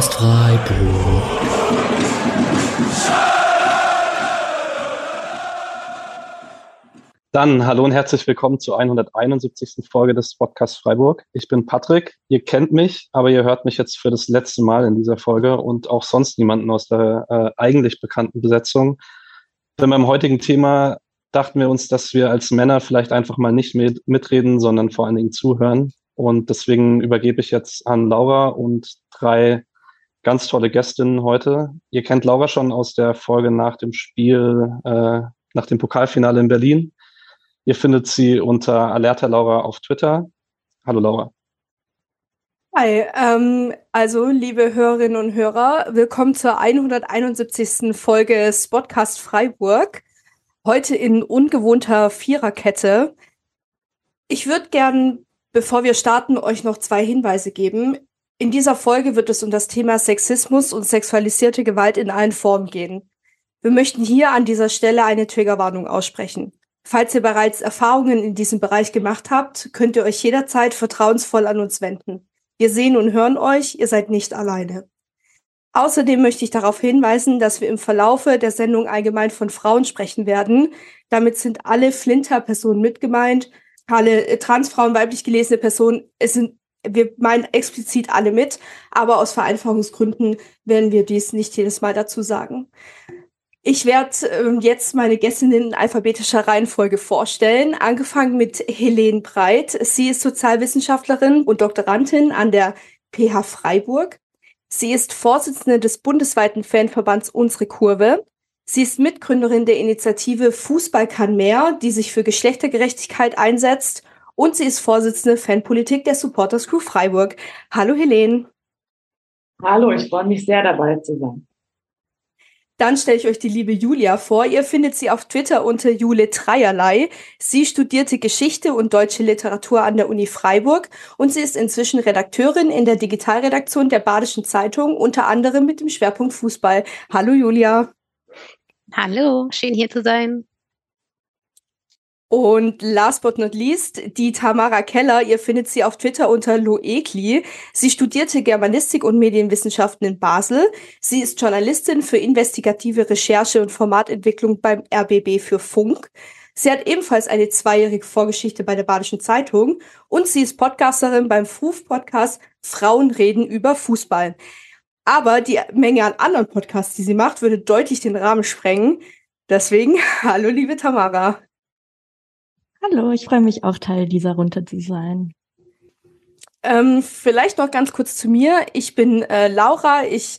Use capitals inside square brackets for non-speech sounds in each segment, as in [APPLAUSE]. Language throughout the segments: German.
Podcast Freiburg. Dann hallo und herzlich willkommen zur 171. Folge des Podcasts Freiburg. Ich bin Patrick. Ihr kennt mich, aber ihr hört mich jetzt für das letzte Mal in dieser Folge und auch sonst niemanden aus der äh, eigentlich bekannten Besetzung. Denn beim heutigen Thema dachten wir uns, dass wir als Männer vielleicht einfach mal nicht mit, mitreden, sondern vor allen Dingen zuhören. Und deswegen übergebe ich jetzt an Laura und drei ganz tolle Gästinnen heute. Ihr kennt Laura schon aus der Folge nach dem Spiel, äh, nach dem Pokalfinale in Berlin. Ihr findet sie unter Alerta Laura auf Twitter. Hallo Laura. Hi, ähm, also liebe Hörerinnen und Hörer, willkommen zur 171. Folge Spotcast Freiburg. Heute in ungewohnter Viererkette. Ich würde gern, bevor wir starten, euch noch zwei Hinweise geben. In dieser Folge wird es um das Thema Sexismus und sexualisierte Gewalt in allen Formen gehen. Wir möchten hier an dieser Stelle eine Triggerwarnung aussprechen. Falls ihr bereits Erfahrungen in diesem Bereich gemacht habt, könnt ihr euch jederzeit vertrauensvoll an uns wenden. Wir sehen und hören euch, ihr seid nicht alleine. Außerdem möchte ich darauf hinweisen, dass wir im Verlaufe der Sendung allgemein von Frauen sprechen werden. Damit sind alle Flinter-Personen mitgemeint, alle äh, Transfrauen, weiblich gelesene Personen. Es sind, wir meinen explizit alle mit, aber aus Vereinfachungsgründen werden wir dies nicht jedes Mal dazu sagen. Ich werde ähm, jetzt meine Gästinnen in alphabetischer Reihenfolge vorstellen, angefangen mit Helene Breit. Sie ist Sozialwissenschaftlerin und Doktorandin an der PH Freiburg. Sie ist Vorsitzende des bundesweiten Fanverbands Unsere Kurve. Sie ist Mitgründerin der Initiative Fußball kann mehr, die sich für Geschlechtergerechtigkeit einsetzt. Und sie ist Vorsitzende Fanpolitik der Supporters Crew Freiburg. Hallo Helene. Hallo, ich freue mich sehr dabei zu sein. Dann stelle ich euch die liebe Julia vor. Ihr findet sie auf Twitter unter Jule Dreierlei. Sie studierte Geschichte und deutsche Literatur an der Uni Freiburg und sie ist inzwischen Redakteurin in der Digitalredaktion der Badischen Zeitung, unter anderem mit dem Schwerpunkt Fußball. Hallo Julia. Hallo, schön hier zu sein. Und last but not least, die Tamara Keller, ihr findet sie auf Twitter unter Loekli. Sie studierte Germanistik und Medienwissenschaften in Basel. Sie ist Journalistin für investigative Recherche und Formatentwicklung beim RBB für Funk. Sie hat ebenfalls eine zweijährige Vorgeschichte bei der Badischen Zeitung und sie ist Podcasterin beim FUF-Podcast Frauen reden über Fußball. Aber die Menge an anderen Podcasts, die sie macht, würde deutlich den Rahmen sprengen. Deswegen, [LAUGHS] hallo liebe Tamara. Hallo, ich freue mich auch Teil dieser Runde zu sein. Ähm, vielleicht noch ganz kurz zu mir. Ich bin äh, Laura. Ich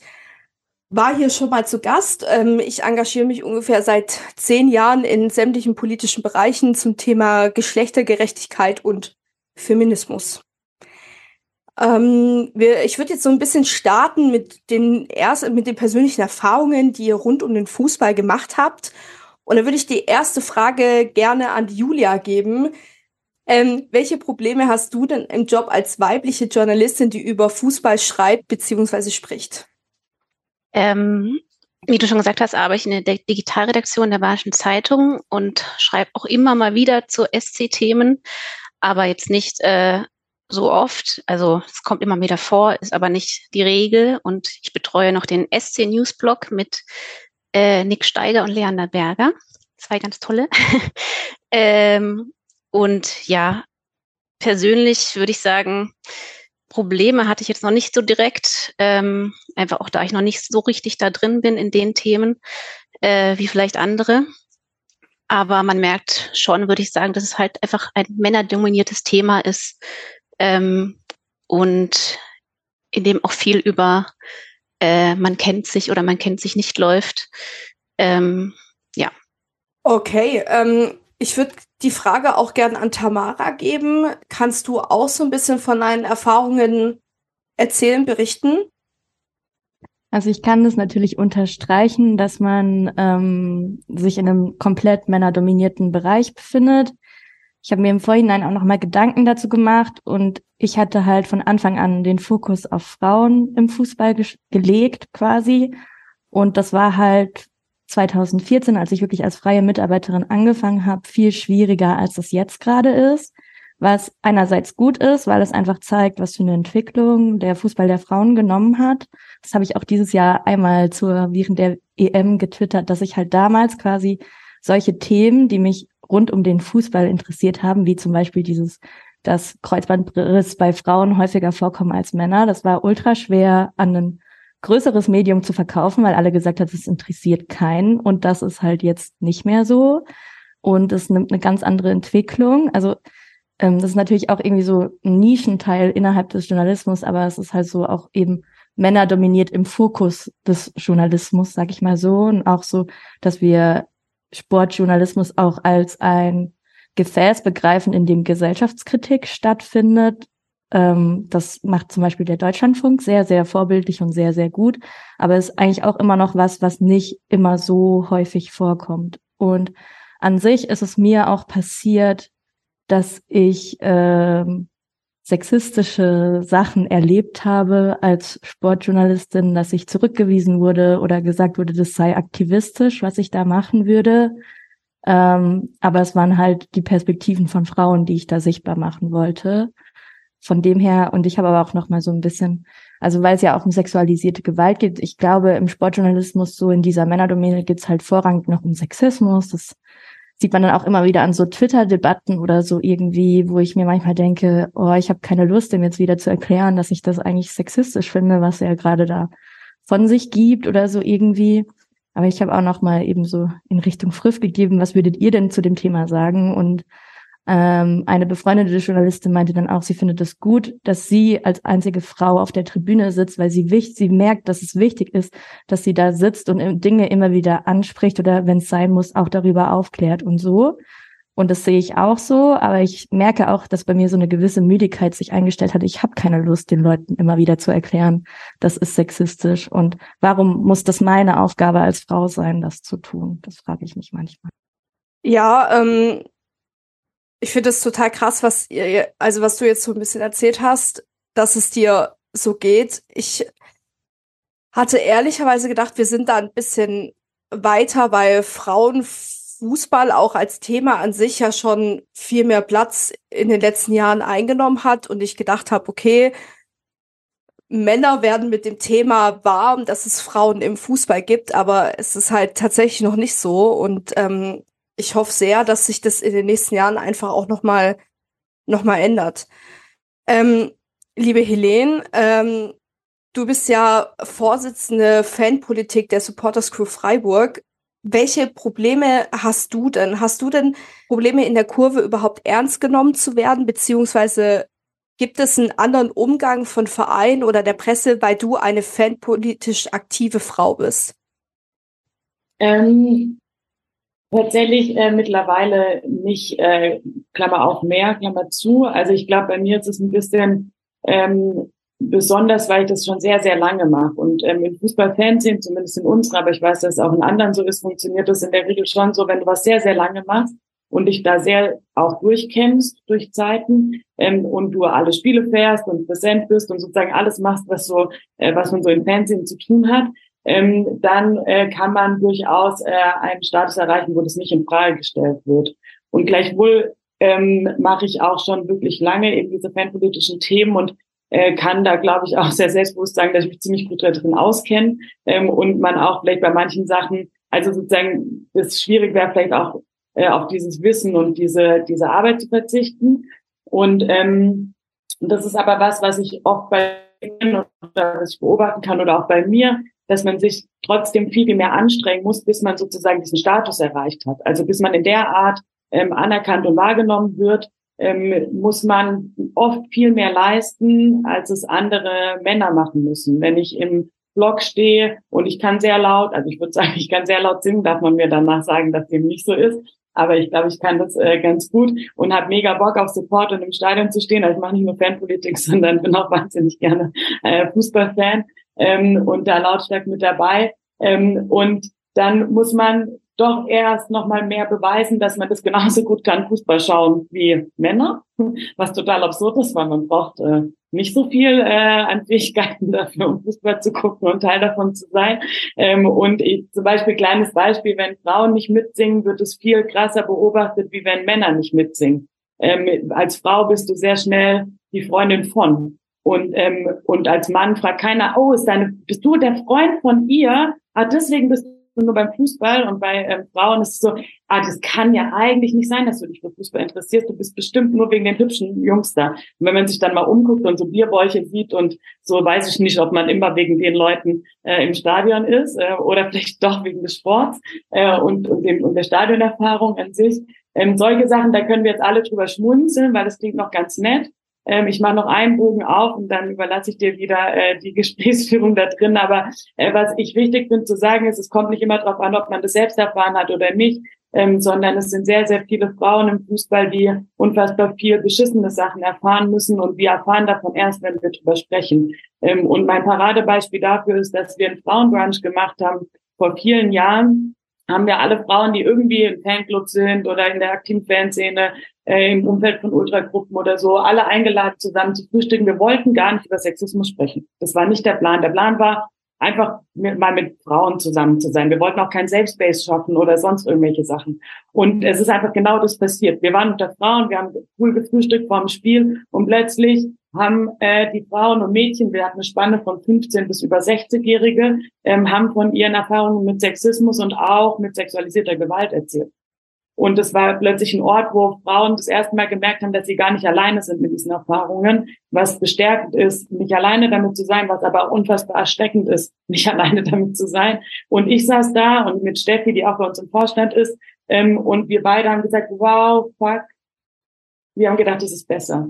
war hier schon mal zu Gast. Ähm, ich engagiere mich ungefähr seit zehn Jahren in sämtlichen politischen Bereichen zum Thema Geschlechtergerechtigkeit und Feminismus. Ähm, wir, ich würde jetzt so ein bisschen starten mit den ersten, mit den persönlichen Erfahrungen, die ihr rund um den Fußball gemacht habt und da würde ich die erste Frage gerne an Julia geben. Ähm, welche Probleme hast du denn im Job als weibliche Journalistin, die über Fußball schreibt bzw. spricht? Ähm, wie du schon gesagt hast, arbeite ich in der Digitalredaktion der Badischen Zeitung und schreibe auch immer mal wieder zu SC-Themen, aber jetzt nicht äh, so oft. Also es kommt immer wieder vor, ist aber nicht die Regel. Und ich betreue noch den SC Newsblog mit äh, Nick Steiger und Leander Berger. Zwei ganz tolle. [LAUGHS] ähm, und ja, persönlich würde ich sagen, Probleme hatte ich jetzt noch nicht so direkt, ähm, einfach auch da ich noch nicht so richtig da drin bin in den Themen äh, wie vielleicht andere. Aber man merkt schon, würde ich sagen, dass es halt einfach ein männerdominiertes Thema ist ähm, und in dem auch viel über äh, man kennt sich oder man kennt sich nicht läuft. Ähm, ja. Okay, ähm, ich würde die Frage auch gerne an Tamara geben. Kannst du auch so ein bisschen von deinen Erfahrungen erzählen, berichten? Also ich kann das natürlich unterstreichen, dass man ähm, sich in einem komplett männerdominierten Bereich befindet. Ich habe mir im Vorhinein auch nochmal Gedanken dazu gemacht und ich hatte halt von Anfang an den Fokus auf Frauen im Fußball ge gelegt quasi. Und das war halt 2014, als ich wirklich als freie Mitarbeiterin angefangen habe, viel schwieriger, als das jetzt gerade ist. was einerseits gut ist, weil es einfach zeigt, was für eine Entwicklung der Fußball der Frauen genommen hat. Das habe ich auch dieses Jahr einmal zur während der EM getwittert, dass ich halt damals quasi solche Themen, die mich rund um den Fußball interessiert haben, wie zum Beispiel dieses, dass Kreuzbandriss bei Frauen häufiger vorkommen als Männer. Das war ultra schwer an ein größeres Medium zu verkaufen, weil alle gesagt haben, es interessiert keinen. Und das ist halt jetzt nicht mehr so. Und es nimmt eine ganz andere Entwicklung. Also ähm, das ist natürlich auch irgendwie so ein Nischenteil innerhalb des Journalismus, aber es ist halt so auch eben Männer dominiert im Fokus des Journalismus, sag ich mal so. Und auch so, dass wir Sportjournalismus auch als ein Gefäß begreifen, in dem Gesellschaftskritik stattfindet. Ähm, das macht zum Beispiel der Deutschlandfunk sehr, sehr vorbildlich und sehr, sehr gut. Aber es ist eigentlich auch immer noch was, was nicht immer so häufig vorkommt. Und an sich ist es mir auch passiert, dass ich ähm, sexistische Sachen erlebt habe als Sportjournalistin, dass ich zurückgewiesen wurde oder gesagt wurde, das sei aktivistisch, was ich da machen würde. Ähm, aber es waren halt die Perspektiven von Frauen, die ich da sichtbar machen wollte. Von dem her, und ich habe aber auch noch mal so ein bisschen, also weil es ja auch um sexualisierte Gewalt geht, ich glaube, im Sportjournalismus, so in dieser Männerdomäne, geht's halt vorrangig noch um Sexismus. Das sieht man dann auch immer wieder an so Twitter-Debatten oder so irgendwie, wo ich mir manchmal denke, oh, ich habe keine Lust, dem jetzt wieder zu erklären, dass ich das eigentlich sexistisch finde, was er gerade da von sich gibt oder so irgendwie. Aber ich habe auch noch mal eben so in Richtung Friff gegeben, was würdet ihr denn zu dem Thema sagen? Und ähm, eine befreundete Journalistin meinte dann auch, sie findet es gut, dass sie als einzige Frau auf der Tribüne sitzt, weil sie wichtig, sie merkt, dass es wichtig ist, dass sie da sitzt und Dinge immer wieder anspricht oder wenn es sein muss, auch darüber aufklärt und so. Und das sehe ich auch so, aber ich merke auch, dass bei mir so eine gewisse Müdigkeit sich eingestellt hat. Ich habe keine Lust, den Leuten immer wieder zu erklären, das ist sexistisch und warum muss das meine Aufgabe als Frau sein, das zu tun? Das frage ich mich manchmal. Ja, ähm, ich finde es total krass, was ihr, also was du jetzt so ein bisschen erzählt hast, dass es dir so geht. Ich hatte ehrlicherweise gedacht, wir sind da ein bisschen weiter, weil Frauenfußball auch als Thema an sich ja schon viel mehr Platz in den letzten Jahren eingenommen hat und ich gedacht habe, okay, Männer werden mit dem Thema warm, dass es Frauen im Fußball gibt, aber es ist halt tatsächlich noch nicht so und ähm, ich hoffe sehr, dass sich das in den nächsten Jahren einfach auch noch mal, noch mal ändert. Ähm, liebe Helene, ähm, du bist ja Vorsitzende Fanpolitik der Supporters Crew Freiburg. Welche Probleme hast du denn? Hast du denn Probleme in der Kurve überhaupt ernst genommen zu werden? Beziehungsweise gibt es einen anderen Umgang von Vereinen oder der Presse, weil du eine fanpolitisch aktive Frau bist? Ähm, Tatsächlich äh, mittlerweile nicht, äh, Klammer auf mehr, Klammer zu. Also ich glaube, bei mir ist es ein bisschen ähm, besonders, weil ich das schon sehr, sehr lange mache. Und ähm, im Fußballfernsehen, zumindest in unserer, aber ich weiß, dass es auch in anderen so ist, funktioniert das in der Regel schon so, wenn du was sehr, sehr lange machst und dich da sehr auch durchkämpfst durch Zeiten ähm, und du alle Spiele fährst und präsent bist und sozusagen alles machst, was so, äh, was man so im Fernsehen zu tun hat, ähm, dann äh, kann man durchaus äh, einen Status erreichen, wo das nicht in Frage gestellt wird. Und gleichwohl ähm, mache ich auch schon wirklich lange eben diese fanpolitischen Themen und äh, kann da, glaube ich, [LAUGHS] auch sehr selbstbewusst sagen, dass ich mich ziemlich gut darin auskenne ähm, und man auch vielleicht bei manchen Sachen, also sozusagen, das schwierig wäre vielleicht auch äh, auf dieses Wissen und diese, diese Arbeit zu verzichten. Und ähm, das ist aber was, was ich oft bei oder was ich beobachten kann oder auch bei mir, dass man sich trotzdem viel, viel mehr anstrengen muss, bis man sozusagen diesen Status erreicht hat. Also bis man in der Art ähm, anerkannt und wahrgenommen wird, ähm, muss man oft viel mehr leisten, als es andere Männer machen müssen. Wenn ich im Blog stehe und ich kann sehr laut, also ich würde sagen, [LAUGHS] ich kann sehr laut singen, darf man mir danach sagen, dass dem nicht so ist. Aber ich glaube, ich kann das äh, ganz gut und habe mega Bock auf Support und im Stadion zu stehen. Also ich mache nicht nur Fanpolitik, [LAUGHS] sondern bin auch wahnsinnig gerne äh, Fußballfan ähm, und da lautstark mit dabei. Ähm, und dann muss man doch erst noch mal mehr beweisen, dass man das genauso gut kann, Fußball schauen wie Männer, was total absurd ist, weil man braucht äh, nicht so viel äh, an Fähigkeiten dafür, um Fußball zu gucken und Teil davon zu sein. Ähm, und ich, zum Beispiel kleines Beispiel, wenn Frauen nicht mitsingen, wird es viel krasser beobachtet, wie wenn Männer nicht mitsingen. ähm, als Frau bist du sehr schnell die Freundin von. Und, ähm, und als Mann fragt keiner, oh, ist deine, bist du der Freund von ihr? Ah, deswegen bist du nur beim Fußball und bei ähm, Frauen ist es so, ah, das kann ja eigentlich nicht sein, dass du dich für Fußball interessierst. Du bist bestimmt nur wegen den hübschen Jungs da. Und wenn man sich dann mal umguckt und so Bierbäuche sieht und so, weiß ich nicht, ob man immer wegen den Leuten äh, im Stadion ist äh, oder [LAUGHS] vielleicht doch wegen des Sports äh, und, und, dem, und der Stadionerfahrung an sich. Ähm, solche Sachen, da können wir jetzt alle drüber schmunzeln, weil das klingt noch ganz nett. Ähm, ich mache noch einen Bogen auf und dann überlasse ich dir wieder äh, die [LAUGHS] Gesprächsführung da drin. Aber äh, was ich wichtig finde zu sagen ist, es kommt nicht immer darauf an, ob man das selbst erfahren hat oder nicht, ähm, sondern es sind sehr, sehr viele Frauen im Fußball, die unfassbar viel beschissene Sachen erfahren müssen und wir erfahren davon erst, wenn wir drüber sprechen. Ähm, und mein Paradebeispiel dafür ist, dass wir einen Frauenbrunch gemacht haben vor vielen Jahren haben wir alle Frauen, die irgendwie im Fanclub sind oder in der aktiven Fanszene, äh, im Umfeld von Ultragruppen oder so, alle eingeladen zusammen zu frühstücken. Wir wollten gar nicht über Sexismus sprechen. Das war nicht der Plan. Der Plan war, einfach mit, mal mit Frauen zusammen zu sein. Wir wollten auch kein Safe Space schaffen oder sonst irgendwelche Sachen. Und es ist einfach genau das passiert. Wir waren unter Frauen, wir haben cool gefrühstückt vor dem Spiel und plötzlich haben äh, die Frauen und Mädchen, wir hatten eine Spanne von 15 bis über 60-Jährige, ähm, haben von ihren Erfahrungen mit Sexismus und auch mit sexualisierter Gewalt erzählt. Und es war plötzlich ein Ort, wo Frauen das erste Mal gemerkt haben, dass sie gar nicht alleine sind mit diesen Erfahrungen, was bestärkend ist, nicht alleine damit zu sein, was aber unfassbar erschreckend ist, [LAUGHS] nicht alleine damit zu sein. Und ich saß da und mit Steffi, die auch bei uns im Vorstand ist, ähm, und wir beide haben gesagt, wow, fuck, wir haben gedacht, das ist besser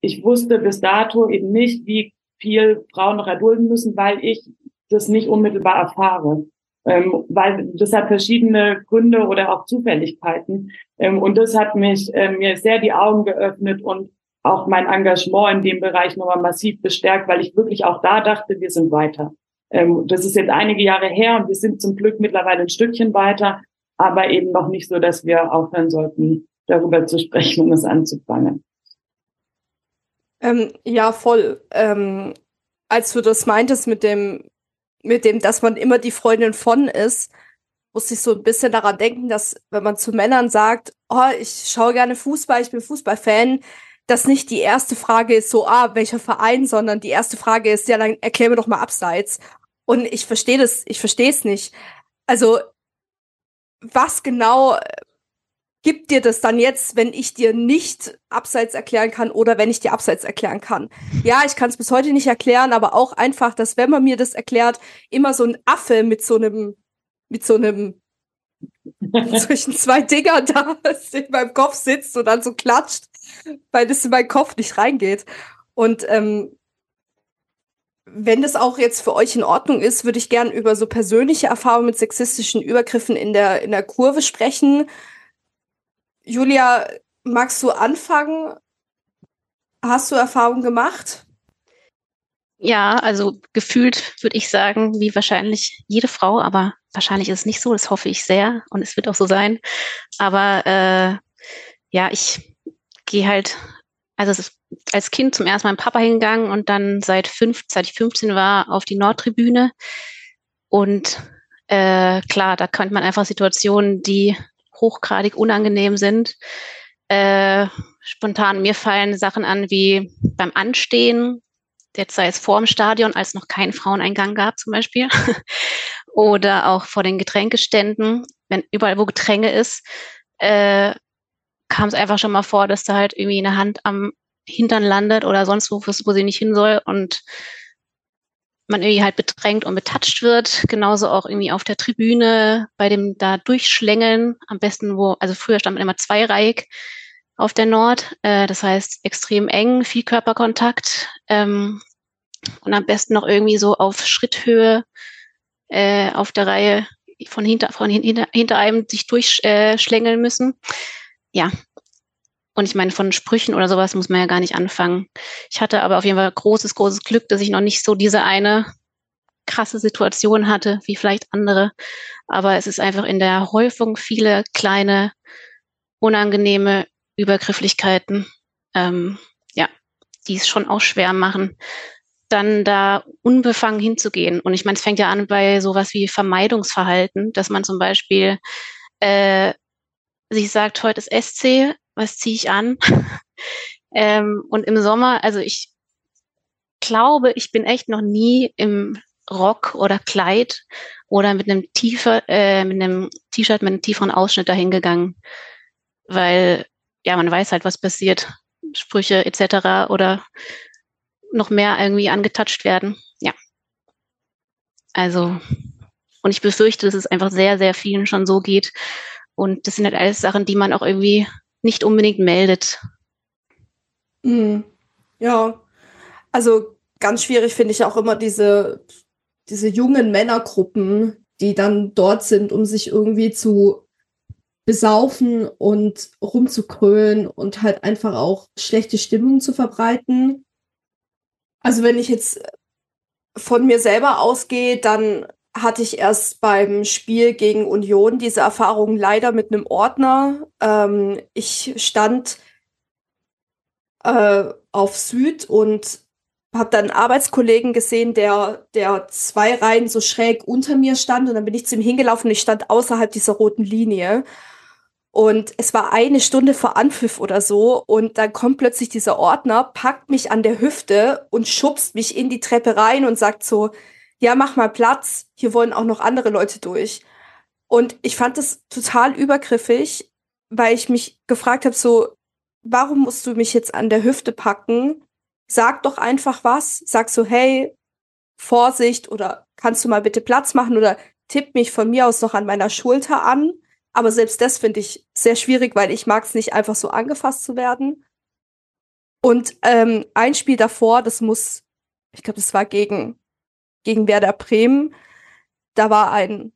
ich wusste bis dato eben nicht, wie viel Frauen noch erdulden müssen, weil ich das nicht unmittelbar erfahre. Ähm, weil das hat verschiedene Gründe oder auch Zufälligkeiten. Ähm, und das hat mich ähm, mir sehr die Augen geöffnet und auch mein Engagement in dem Bereich nochmal massiv bestärkt, weil ich wirklich auch da dachte, wir sind weiter. Ähm, das ist jetzt einige Jahre her und wir sind zum Glück mittlerweile ein Stückchen weiter, aber eben noch nicht so, dass wir aufhören sollten, darüber zu sprechen und es anzufangen. Ähm, ja, voll. Ähm, als du das meintest mit dem, mit dem, dass man immer die Freundin von ist, musste ich so ein bisschen daran denken, dass wenn man zu Männern sagt, oh, ich schaue gerne Fußball, ich bin Fußballfan, dass nicht die erste Frage ist so, ah, welcher Verein, sondern die erste Frage ist, ja, dann erklär mir doch mal abseits. Und ich verstehe das, ich verstehe es nicht. Also, was genau gibt dir das dann jetzt, wenn ich dir nicht abseits erklären kann oder wenn ich dir abseits erklären kann? Ja, ich kann es bis heute nicht erklären, aber auch einfach, dass wenn man mir das erklärt, immer so ein Affe mit so einem, mit so einem zwischen zwei Dinger [LAUGHS] da in meinem Kopf sitzt und dann so klatscht, weil das in meinen Kopf nicht reingeht. Und ähm, wenn das auch jetzt für euch in Ordnung ist, würde ich gern über so persönliche Erfahrungen mit sexistischen Übergriffen in der, in der Kurve sprechen. Julia, magst du anfangen? Hast du Erfahrung gemacht? Ja, also gefühlt würde ich sagen, wie wahrscheinlich jede Frau, aber wahrscheinlich ist es nicht so, das hoffe ich sehr und es wird auch so sein. Aber äh, ja, ich gehe halt, also als Kind zum ersten Mal mit Papa hingegangen und dann seit fünf, seit ich 15 war, auf die Nordtribüne. Und äh, klar, da könnte man einfach Situationen, die hochgradig unangenehm sind. Äh, spontan mir fallen Sachen an wie beim Anstehen, jetzt sei es vor dem Stadion, als noch keinen Fraueneingang gab zum Beispiel, [LAUGHS] oder auch vor den Getränkeständen, wenn überall wo Getränke ist, äh, kam es einfach schon mal vor, dass da halt irgendwie eine Hand am Hintern landet oder sonst wo, wo sie nicht hin soll und man irgendwie halt bedrängt und betatscht wird. Genauso auch irgendwie auf der Tribüne bei dem da durchschlängeln. Am besten wo, also früher stand man immer zweireihig auf der Nord. Äh, das heißt extrem eng, viel Körperkontakt. Ähm, und am besten noch irgendwie so auf Schritthöhe äh, auf der Reihe von hinter, von hinter, hinter einem sich durchschlängeln äh, müssen. Ja, und ich meine, von Sprüchen oder sowas muss man ja gar nicht anfangen. Ich hatte aber auf jeden Fall großes, großes Glück, dass ich noch nicht so diese eine krasse Situation hatte, wie vielleicht andere. Aber es ist einfach in der Häufung viele kleine, unangenehme Übergrifflichkeiten, ähm, ja, die es schon auch schwer machen, dann da unbefangen hinzugehen. Und ich meine, es fängt ja an bei sowas wie Vermeidungsverhalten, dass man zum Beispiel äh, sich sagt, heute ist SC, was ziehe ich an? [LAUGHS] ähm, und im Sommer, also ich glaube, ich bin echt noch nie im Rock oder Kleid oder mit einem tiefer, äh, mit einem T-Shirt mit einem tieferen Ausschnitt dahingegangen, weil ja man weiß halt, was passiert, Sprüche etc. oder noch mehr irgendwie angetatscht werden. Ja, also und ich befürchte, dass es einfach sehr, sehr vielen schon so geht. Und das sind halt alles Sachen, die man auch irgendwie nicht unbedingt meldet. Mhm. Ja, also ganz schwierig finde ich auch immer diese diese jungen Männergruppen, die dann dort sind, um sich irgendwie zu besaufen und rumzukrölen und halt einfach auch schlechte Stimmung zu verbreiten. Also wenn ich jetzt von mir selber ausgehe, dann hatte ich erst beim Spiel gegen Union diese Erfahrung leider mit einem Ordner. Ähm, ich stand äh, auf Süd und habe dann einen Arbeitskollegen gesehen, der, der zwei Reihen so schräg unter mir stand und dann bin ich zu ihm hingelaufen und ich stand außerhalb dieser roten Linie. Und es war eine Stunde vor Anpfiff oder so und dann kommt plötzlich dieser Ordner, packt mich an der Hüfte und schubst mich in die Treppe rein und sagt so, ja, mach mal Platz, hier wollen auch noch andere Leute durch. Und ich fand das total übergriffig, weil ich mich gefragt habe, so, warum musst du mich jetzt an der Hüfte packen? sag doch einfach was, sag so, hey, Vorsicht oder kannst du mal bitte Platz machen oder tipp mich von mir aus noch an meiner Schulter an. Aber selbst das finde ich sehr schwierig, weil ich mag es nicht einfach so angefasst zu werden. Und ähm, ein Spiel davor, das muss, ich glaube, das war gegen, gegen Werder Bremen. Da war ein,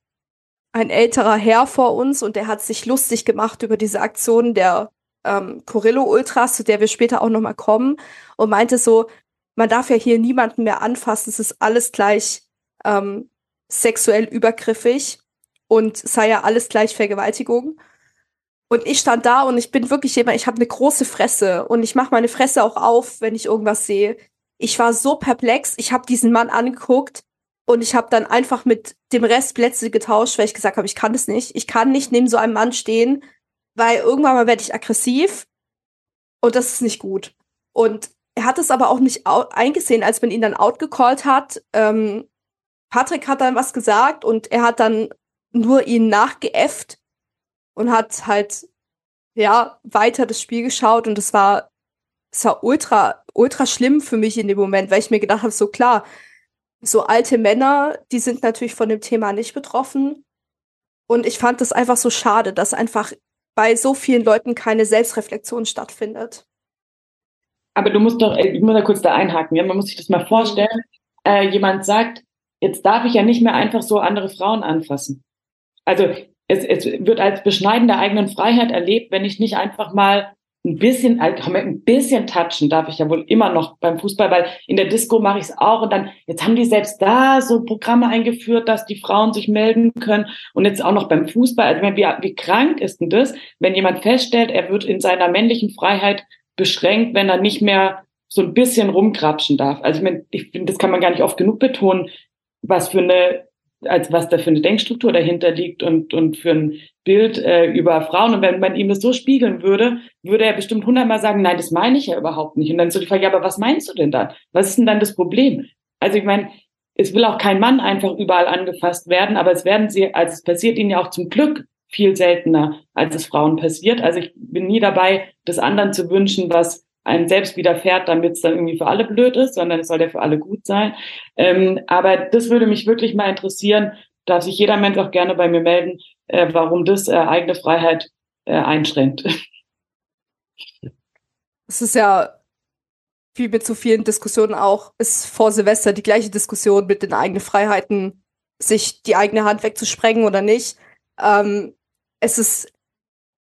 ein älterer Herr vor uns und der hat sich lustig gemacht über diese Aktion der ähm, Corillo Ultras, zu der wir später auch nochmal kommen, und meinte so, man darf ja hier niemanden mehr anfassen, es ist alles gleich ähm, sexuell übergriffig und sei ja alles gleich Vergewaltigung. Und ich stand da und ich bin wirklich jemand, ich habe eine große Fresse und ich mache meine Fresse auch auf, wenn ich irgendwas sehe. Ich war so perplex, ich habe diesen Mann angeguckt und ich habe dann einfach mit dem Rest Plätze getauscht, weil ich gesagt habe, ich kann das nicht. Ich kann nicht neben so einem Mann stehen, weil irgendwann mal werde ich aggressiv und das ist nicht gut. Und er hat es aber auch nicht eingesehen, als man ihn dann outgecallt hat. Ähm, Patrick hat dann was gesagt und er hat dann nur ihn nachgeäfft und hat halt ja weiter das Spiel geschaut und es war es war ultra ultra schlimm für mich in dem Moment, weil ich mir gedacht habe, so klar, so alte Männer, die sind natürlich von dem Thema nicht betroffen und ich fand das einfach so schade, dass einfach bei so vielen Leuten keine Selbstreflexion stattfindet. Aber du musst doch, äh, ich muss da kurz da einhaken, ja? man muss sich das mal vorstellen. Äh, jemand sagt, jetzt darf ich ja nicht mehr einfach so andere Frauen anfassen. Also es, es wird als Beschneiden der eigenen Freiheit erlebt, wenn ich nicht einfach mal ein bisschen, ein bisschen touchen darf ich ja wohl immer noch beim Fußball, weil in der Disco mache ich es auch und dann, jetzt haben die selbst da so Programme eingeführt, dass die Frauen sich melden können und jetzt auch noch beim Fußball. Also wie, wie krank ist denn das, wenn jemand feststellt, er wird in seiner männlichen Freiheit beschränkt, wenn er nicht mehr so ein bisschen rumkrapschen darf. Also ich, meine, ich finde, das kann man gar nicht oft genug betonen, was für eine als was da für eine Denkstruktur dahinter liegt und, und für ein Bild äh, über Frauen. Und wenn man ihm das so spiegeln würde, würde er bestimmt hundertmal sagen, nein, das meine ich ja überhaupt nicht. Und dann so die Frage, ja, aber was meinst du denn dann? Was ist denn dann das Problem? Also ich meine, es will auch kein Mann einfach überall angefasst werden, aber es werden sie, also es passiert ihnen ja auch zum Glück viel seltener, als es Frauen passiert. Also ich bin nie dabei, das anderen zu wünschen, was einem selbst widerfährt, damit es dann irgendwie für alle blöd ist, sondern es soll ja für alle gut sein. Ähm, aber das würde mich wirklich mal interessieren, darf sich jeder Mensch auch gerne bei mir melden, äh, warum das äh, eigene Freiheit äh, einschränkt. [LAUGHS] Es ist ja wie mit so vielen Diskussionen auch, ist vor Silvester die gleiche Diskussion mit den eigenen Freiheiten, sich die eigene Hand wegzusprengen oder nicht. Ähm, es ist,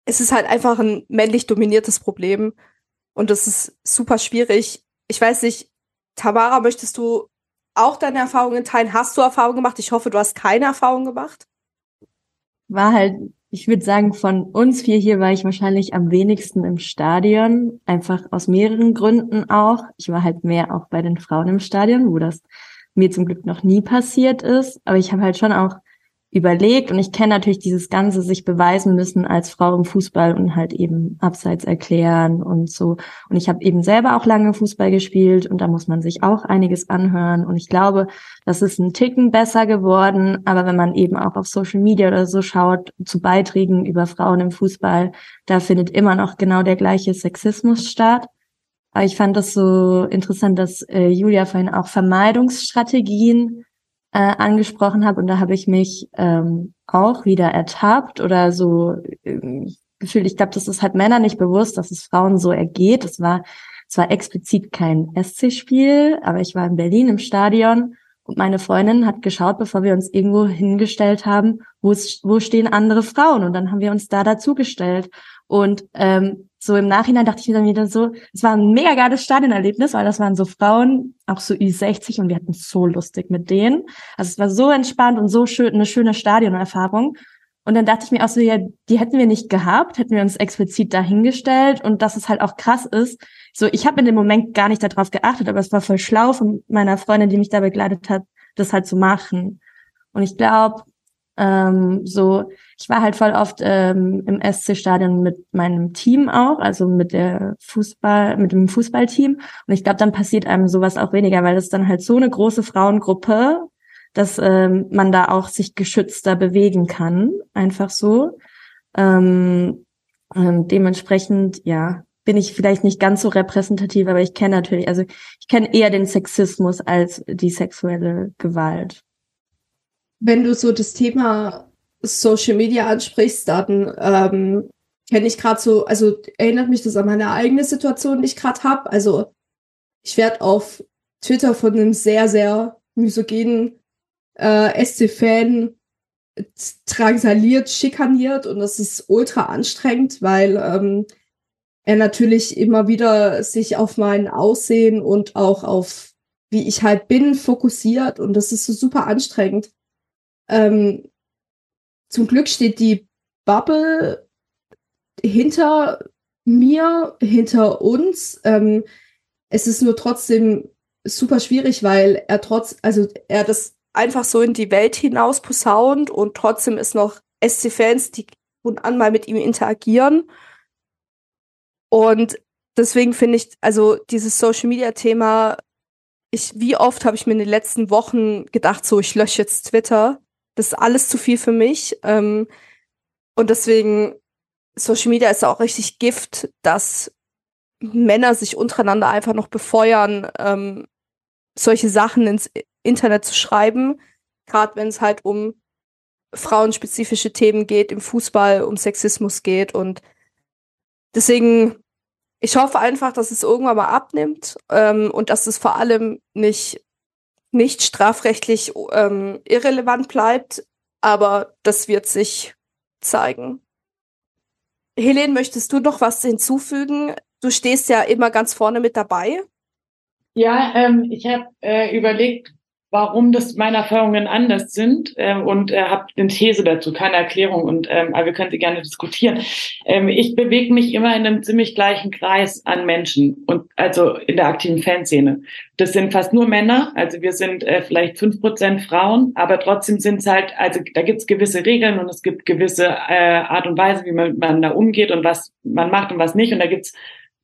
es ist halt einfach ein männlich dominiertes Problem. Und das ist super schwierig. Ich weiß nicht, Tamara, möchtest du auch deine Erfahrungen teilen? Hast du Erfahrungen gemacht? Ich hoffe, du hast keine Erfahrungen gemacht. War halt, ich würde sagen, von uns vier hier war ich wahrscheinlich am wenigsten im Stadion. Einfach aus mehreren Gründen auch. Ich war halt mehr auch bei den Frauen im Stadion, wo das mir zum Glück noch nie passiert ist. Aber ich habe halt schon auch überlegt. Und ich kenne natürlich dieses ganze sich beweisen müssen als Frau im Fußball und halt eben abseits erklären und so. Und ich habe eben selber auch lange Fußball gespielt und da muss man sich auch einiges anhören. Und ich glaube, das ist ein Ticken besser geworden. Aber wenn man eben auch auf Social Media oder so schaut, zu Beiträgen über Frauen im Fußball, da findet immer noch genau der gleiche Sexismus statt. Aber ich fand das so interessant, dass äh, Julia vorhin auch Vermeidungsstrategien äh, angesprochen habe und da habe ich mich ähm, auch wieder ertappt oder so äh, gefühlt, ich glaube, das ist halt Männer nicht bewusst, dass es Frauen so ergeht. Es war zwar explizit kein SC-Spiel, aber ich war in Berlin im Stadion und meine Freundin hat geschaut, bevor wir uns irgendwo hingestellt haben, wo, wo stehen andere Frauen und dann haben wir uns da dazugestellt. Und ähm, so im Nachhinein dachte ich mir dann wieder so, es war ein mega geiles Stadionerlebnis, weil das waren so Frauen, auch so Ü60 und wir hatten so lustig mit denen. Also es war so entspannt und so schön, eine schöne Stadionerfahrung. Und dann dachte ich mir auch so, ja, die hätten wir nicht gehabt, hätten wir uns explizit dahingestellt und dass es halt auch krass ist. So, ich habe in dem Moment gar nicht darauf geachtet, aber es war voll schlau von meiner Freundin, die mich da begleitet hat, das halt zu machen. Und ich glaube, ähm, so, ich war halt voll oft ähm, im SC-Stadion mit meinem Team auch, also mit der Fußball, mit dem Fußballteam. Und ich glaube, dann passiert einem sowas auch weniger, weil es dann halt so eine große Frauengruppe, dass ähm, man da auch sich geschützter bewegen kann, einfach so. Ähm, dementsprechend, ja, bin ich vielleicht nicht ganz so repräsentativ, aber ich kenne natürlich, also ich kenne eher den Sexismus als die sexuelle Gewalt wenn du so das Thema Social Media ansprichst, dann ähm, kenne ich gerade so, also erinnert mich das an meine eigene Situation, die ich gerade habe. Also ich werde auf Twitter von einem sehr, sehr misogenen äh, SC-Fan drangsaliert, schikaniert und das ist ultra anstrengend, weil ähm, er natürlich immer wieder sich auf mein Aussehen und auch auf wie ich halt bin fokussiert und das ist so super anstrengend. Ähm, zum Glück steht die Bubble hinter mir, hinter uns. Ähm, es ist nur trotzdem super schwierig, weil er trotz, also er das einfach so in die Welt hinaus posaunt und trotzdem ist noch SC-Fans, die und an mal mit ihm interagieren. Und deswegen finde ich, also dieses Social Media Thema, ich, wie oft habe ich mir in den letzten Wochen gedacht, so ich lösche jetzt Twitter, das ist alles zu viel für mich. Ähm, und deswegen, Social Media ist auch richtig Gift, dass Männer sich untereinander einfach noch befeuern, ähm, solche Sachen ins Internet zu schreiben. Gerade wenn es halt um frauenspezifische Themen geht, im Fußball, um Sexismus geht. Und deswegen, ich hoffe einfach, dass es irgendwann mal abnimmt ähm, und dass es vor allem nicht nicht strafrechtlich ähm, irrelevant bleibt, aber das wird sich zeigen. Helene, möchtest du noch was hinzufügen? Du stehst ja immer ganz vorne mit dabei. Ja, ähm, ich habe äh, überlegt, warum das meine Erfahrungen anders sind äh, und äh, habe eine These dazu, keine Erklärung und ähm, aber wir können sie gerne diskutieren. Ähm, ich bewege mich immer in einem ziemlich gleichen Kreis an Menschen und also in der aktiven Fanszene. Das sind fast nur Männer, also wir sind äh, vielleicht fünf Prozent Frauen, aber trotzdem sind es halt, also da gibt es gewisse Regeln und es gibt gewisse äh, Art und Weise, wie man, man da umgeht und was man macht und was nicht und da gibt's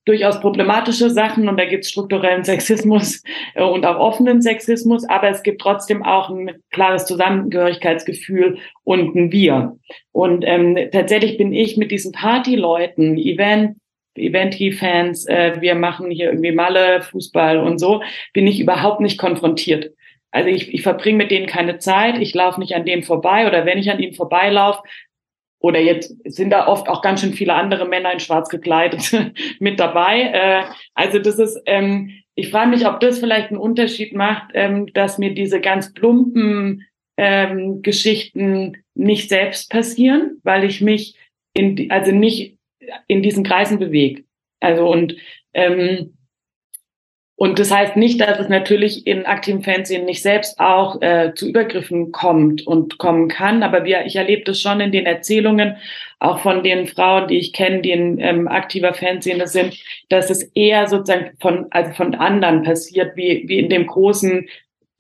durchaus problematische Sachen und da gibt es strukturellen Sexismus äh, und auch offenen Sexismus, aber es gibt trotzdem auch ein klares Zusammengehörigkeitsgefühl und ein Wir. Und ähm, tatsächlich bin ich mit diesen Partyleuten, Event, Eventi-Fans, äh, wir machen hier irgendwie Malle, Fußball und so, bin ich überhaupt nicht konfrontiert. Also ich, ich verbringe mit denen keine Zeit, ich laufe nicht an denen vorbei oder wenn ich an ihnen vorbeilaufe, oder jetzt sind da oft auch ganz schön viele andere Männer in Schwarz gekleidet [LAUGHS] mit dabei. Äh, also das ist, ähm, ich frage mich, ob das vielleicht einen Unterschied macht, ähm, dass mir diese ganz plumpen ähm, Geschichten nicht selbst passieren, weil ich mich in, also nicht in diesen Kreisen bewege. Also und ähm, und das heißt nicht, dass es natürlich in aktiven Fernsehen nicht selbst auch äh, zu Übergriffen kommt und kommen kann. Aber wir, ich erlebe das schon in den Erzählungen, auch von den Frauen, die ich kenne, die in ähm, aktiver Fernsehen sind, dass es eher sozusagen von, also von anderen passiert, wie, wie in dem großen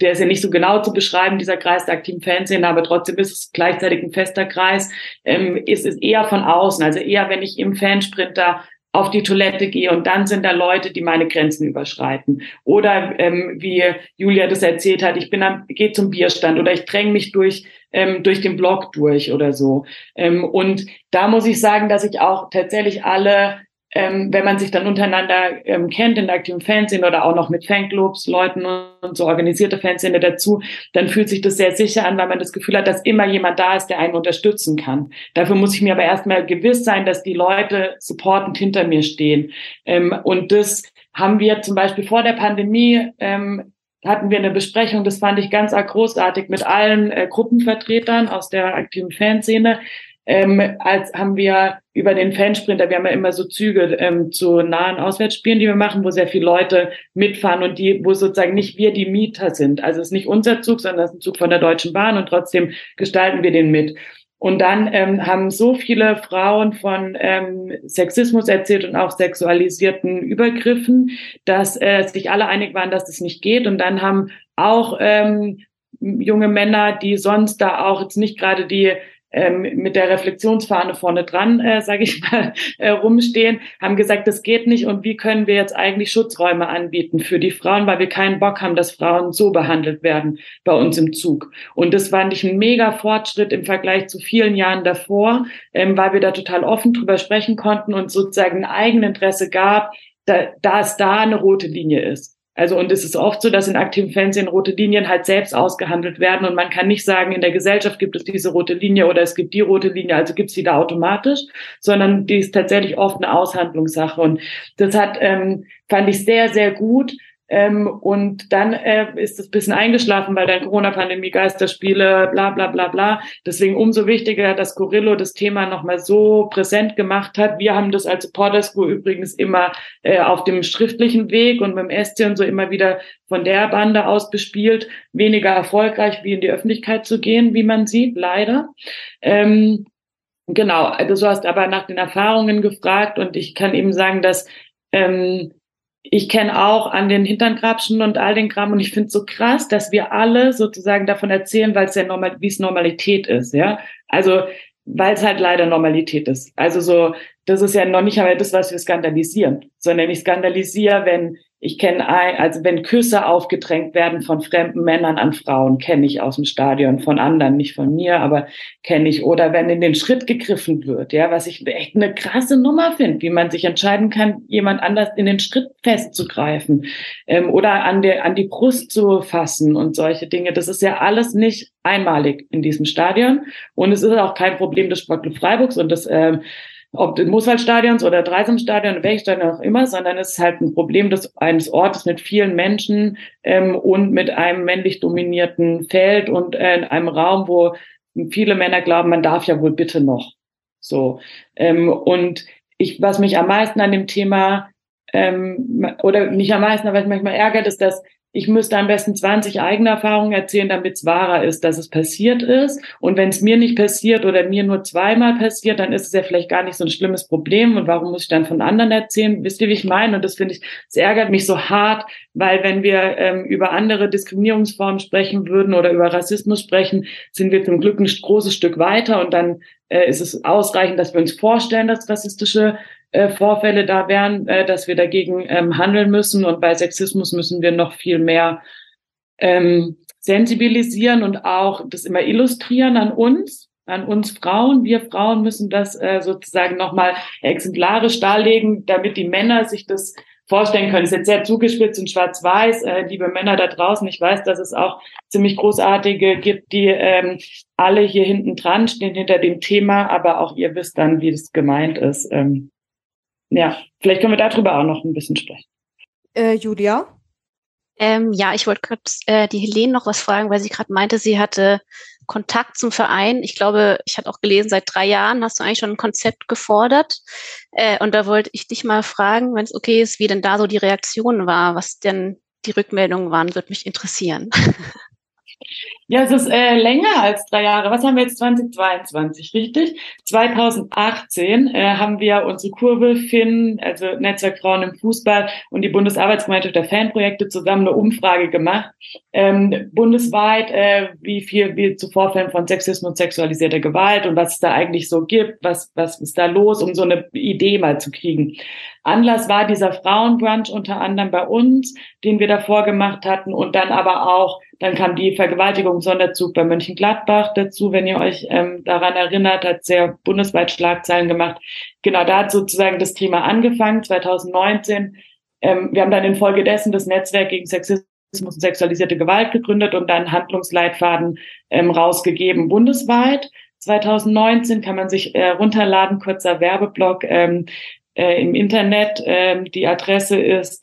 der ist ja nicht so genau zu beschreiben, dieser Kreis der aktiven Fanszene, aber trotzdem ist es gleichzeitig ein fester Kreis, ähm, ist es eher von außen, also eher, wenn ich im Fansprinter auf die Toilette gehe und dann sind da Leute, die meine Grenzen überschreiten. Oder ähm, wie Julia das erzählt hat, ich bin am, gehe zum Bierstand oder ich dränge mich durch ähm, durch den Blog durch oder so. Ähm, und da muss ich sagen, dass ich auch tatsächlich alle ähm, wenn man sich dann untereinander ähm, kennt in der aktiven Fanszene oder auch noch mit Fanclubs, Leuten und so organisierte Fanszene dazu, dann fühlt sich das sehr sicher an, weil man das Gefühl hat, dass immer jemand da ist, der einen unterstützen kann. Dafür muss ich mir aber erstmal gewiss sein, dass die Leute supportend hinter mir stehen. Ähm, und das haben wir zum Beispiel vor der Pandemie ähm, hatten wir eine Besprechung, das fand ich ganz großartig mit allen äh, Gruppenvertretern aus der aktiven Fanszene, ähm, als haben wir über den Fansprinter, wir haben ja immer so Züge ähm, zu nahen Auswärtsspielen, die wir machen, wo sehr viele Leute mitfahren und die, wo sozusagen nicht wir die Mieter sind. Also es ist nicht unser Zug, sondern es ist ein Zug von der Deutschen Bahn und trotzdem gestalten wir den mit. Und dann ähm, haben so viele Frauen von ähm, Sexismus erzählt und auch sexualisierten Übergriffen, dass äh, sich alle einig waren, dass das nicht geht. Und dann haben auch ähm, junge Männer, die sonst da auch jetzt nicht gerade die mit der Reflexionsfahne vorne dran, äh, sage ich mal, [LAUGHS] äh, rumstehen, haben gesagt, das geht nicht und wie können wir jetzt eigentlich Schutzräume anbieten für die Frauen, weil wir keinen Bock haben, dass Frauen so behandelt werden bei uns im Zug. Und das fand ich ein mega Fortschritt im Vergleich zu vielen Jahren davor, ähm, weil wir da total offen drüber sprechen konnten und sozusagen ein Eigeninteresse gab, da, da es da eine rote Linie ist. Also und es ist oft so, dass in aktiven Fernsehen rote Linien halt selbst ausgehandelt werden und man kann nicht sagen, in der Gesellschaft gibt es diese rote Linie oder es gibt die rote Linie, also gibt es die da automatisch, sondern die ist tatsächlich oft eine Aushandlungssache. Und das hat ähm, fand ich sehr sehr gut, ähm, und dann äh, ist es bisschen eingeschlafen, weil dann Corona-Pandemie, Geisterspiele, bla bla bla bla. Deswegen umso wichtiger, dass Corillo das Thema nochmal so präsent gemacht hat. Wir haben das als Supporter School übrigens immer äh, auf dem schriftlichen Weg und dem SC und so immer wieder von der Bande aus bespielt. Weniger erfolgreich, wie in die Öffentlichkeit zu gehen, wie man sieht, leider. Ähm, genau, also du hast aber nach den Erfahrungen gefragt und ich kann eben sagen, dass ähm, ich kenne auch an den Hinterngrabschen und all den Kram und ich finde es so krass, dass wir alle sozusagen davon erzählen, weil es ja normal, wie es Normalität ist, ja. Also weil es halt leider Normalität ist. Also so, das ist ja noch nicht einmal das, was wir skandalisieren, sondern ich skandalisiere, wenn ich kenne, also wenn Küsse aufgedrängt werden von fremden Männern an Frauen, kenne ich aus dem Stadion, von anderen, nicht von mir, aber kenne ich. Oder wenn in den Schritt gegriffen wird, ja, was ich echt eine krasse Nummer finde, wie man sich entscheiden kann, jemand anders in den Schritt festzugreifen ähm, oder an, der, an die Brust zu fassen und solche Dinge. Das ist ja alles nicht einmalig in diesem Stadion. Und es ist auch kein Problem des Sportclub Freiburgs und des ähm, ob des Mooswaldstadions oder Dreisamstadion, welches Stadion auch immer, sondern es ist halt ein Problem des, eines Ortes mit vielen Menschen ähm, und mit einem männlich dominierten Feld und äh, in einem Raum, wo viele Männer glauben, man darf ja wohl bitte noch. So. Ähm, und ich, was mich am meisten an dem Thema ähm, oder nicht am meisten, aber was mich manchmal ärgert, ist, dass ich müsste am besten 20 eigene Erfahrungen erzählen, damit es wahrer ist, dass es passiert ist. Und wenn es mir nicht passiert oder mir nur zweimal passiert, dann ist es ja vielleicht gar nicht so ein schlimmes Problem. Und warum muss ich dann von anderen erzählen? Wisst ihr, wie ich meine? Und das finde ich, es ärgert mich so hart, weil wenn wir ähm, über andere Diskriminierungsformen sprechen würden oder über Rassismus sprechen, sind wir zum Glück ein großes Stück weiter und dann äh, ist es ausreichend, dass wir uns vorstellen, dass rassistische äh, Vorfälle da wären, äh, dass wir dagegen ähm, handeln müssen. Und bei Sexismus müssen wir noch viel mehr ähm, sensibilisieren und auch das immer illustrieren an uns, an uns Frauen. Wir Frauen müssen das äh, sozusagen nochmal exemplarisch darlegen, damit die Männer sich das vorstellen können. Das ist jetzt sehr zugespitzt und schwarz-weiß. Äh, liebe Männer da draußen, ich weiß, dass es auch ziemlich großartige gibt, die ähm, alle hier hinten dran stehen hinter dem Thema, aber auch ihr wisst dann, wie das gemeint ist. Ähm, ja, vielleicht können wir darüber auch noch ein bisschen sprechen. Äh, Julia? Ähm, ja, ich wollte kurz äh, die Helene noch was fragen, weil sie gerade meinte, sie hatte Kontakt zum Verein. Ich glaube, ich hatte auch gelesen, seit drei Jahren hast du eigentlich schon ein Konzept gefordert. Äh, und da wollte ich dich mal fragen, wenn es okay ist, wie denn da so die Reaktion war, was denn die Rückmeldungen waren, würde mich interessieren. [LAUGHS] Ja, es ist äh, länger als drei Jahre. Was haben wir jetzt 2022, richtig? 2018 äh, haben wir unsere Kurve FIN, also Netzwerk Frauen im Fußball und die Bundesarbeitsgemeinschaft der Fanprojekte zusammen eine Umfrage gemacht. Ähm, bundesweit, äh, wie viel wie zu Vorfällen von Sexismus und sexualisierter Gewalt und was es da eigentlich so gibt, was, was ist da los, um so eine Idee mal zu kriegen. Anlass war dieser Frauenbrunch unter anderem bei uns, den wir davor gemacht hatten und dann aber auch, dann kam die Vergewaltigung-Sonderzug bei Mönchengladbach dazu, wenn ihr euch ähm, daran erinnert, hat sehr bundesweit Schlagzeilen gemacht. Genau, da hat sozusagen das Thema angefangen, 2019. Ähm, wir haben dann infolgedessen das Netzwerk gegen Sexismus und sexualisierte Gewalt gegründet und dann Handlungsleitfaden ähm, rausgegeben bundesweit. 2019 kann man sich äh, runterladen, kurzer Werbeblock. Ähm, äh, im Internet. Ähm, die Adresse ist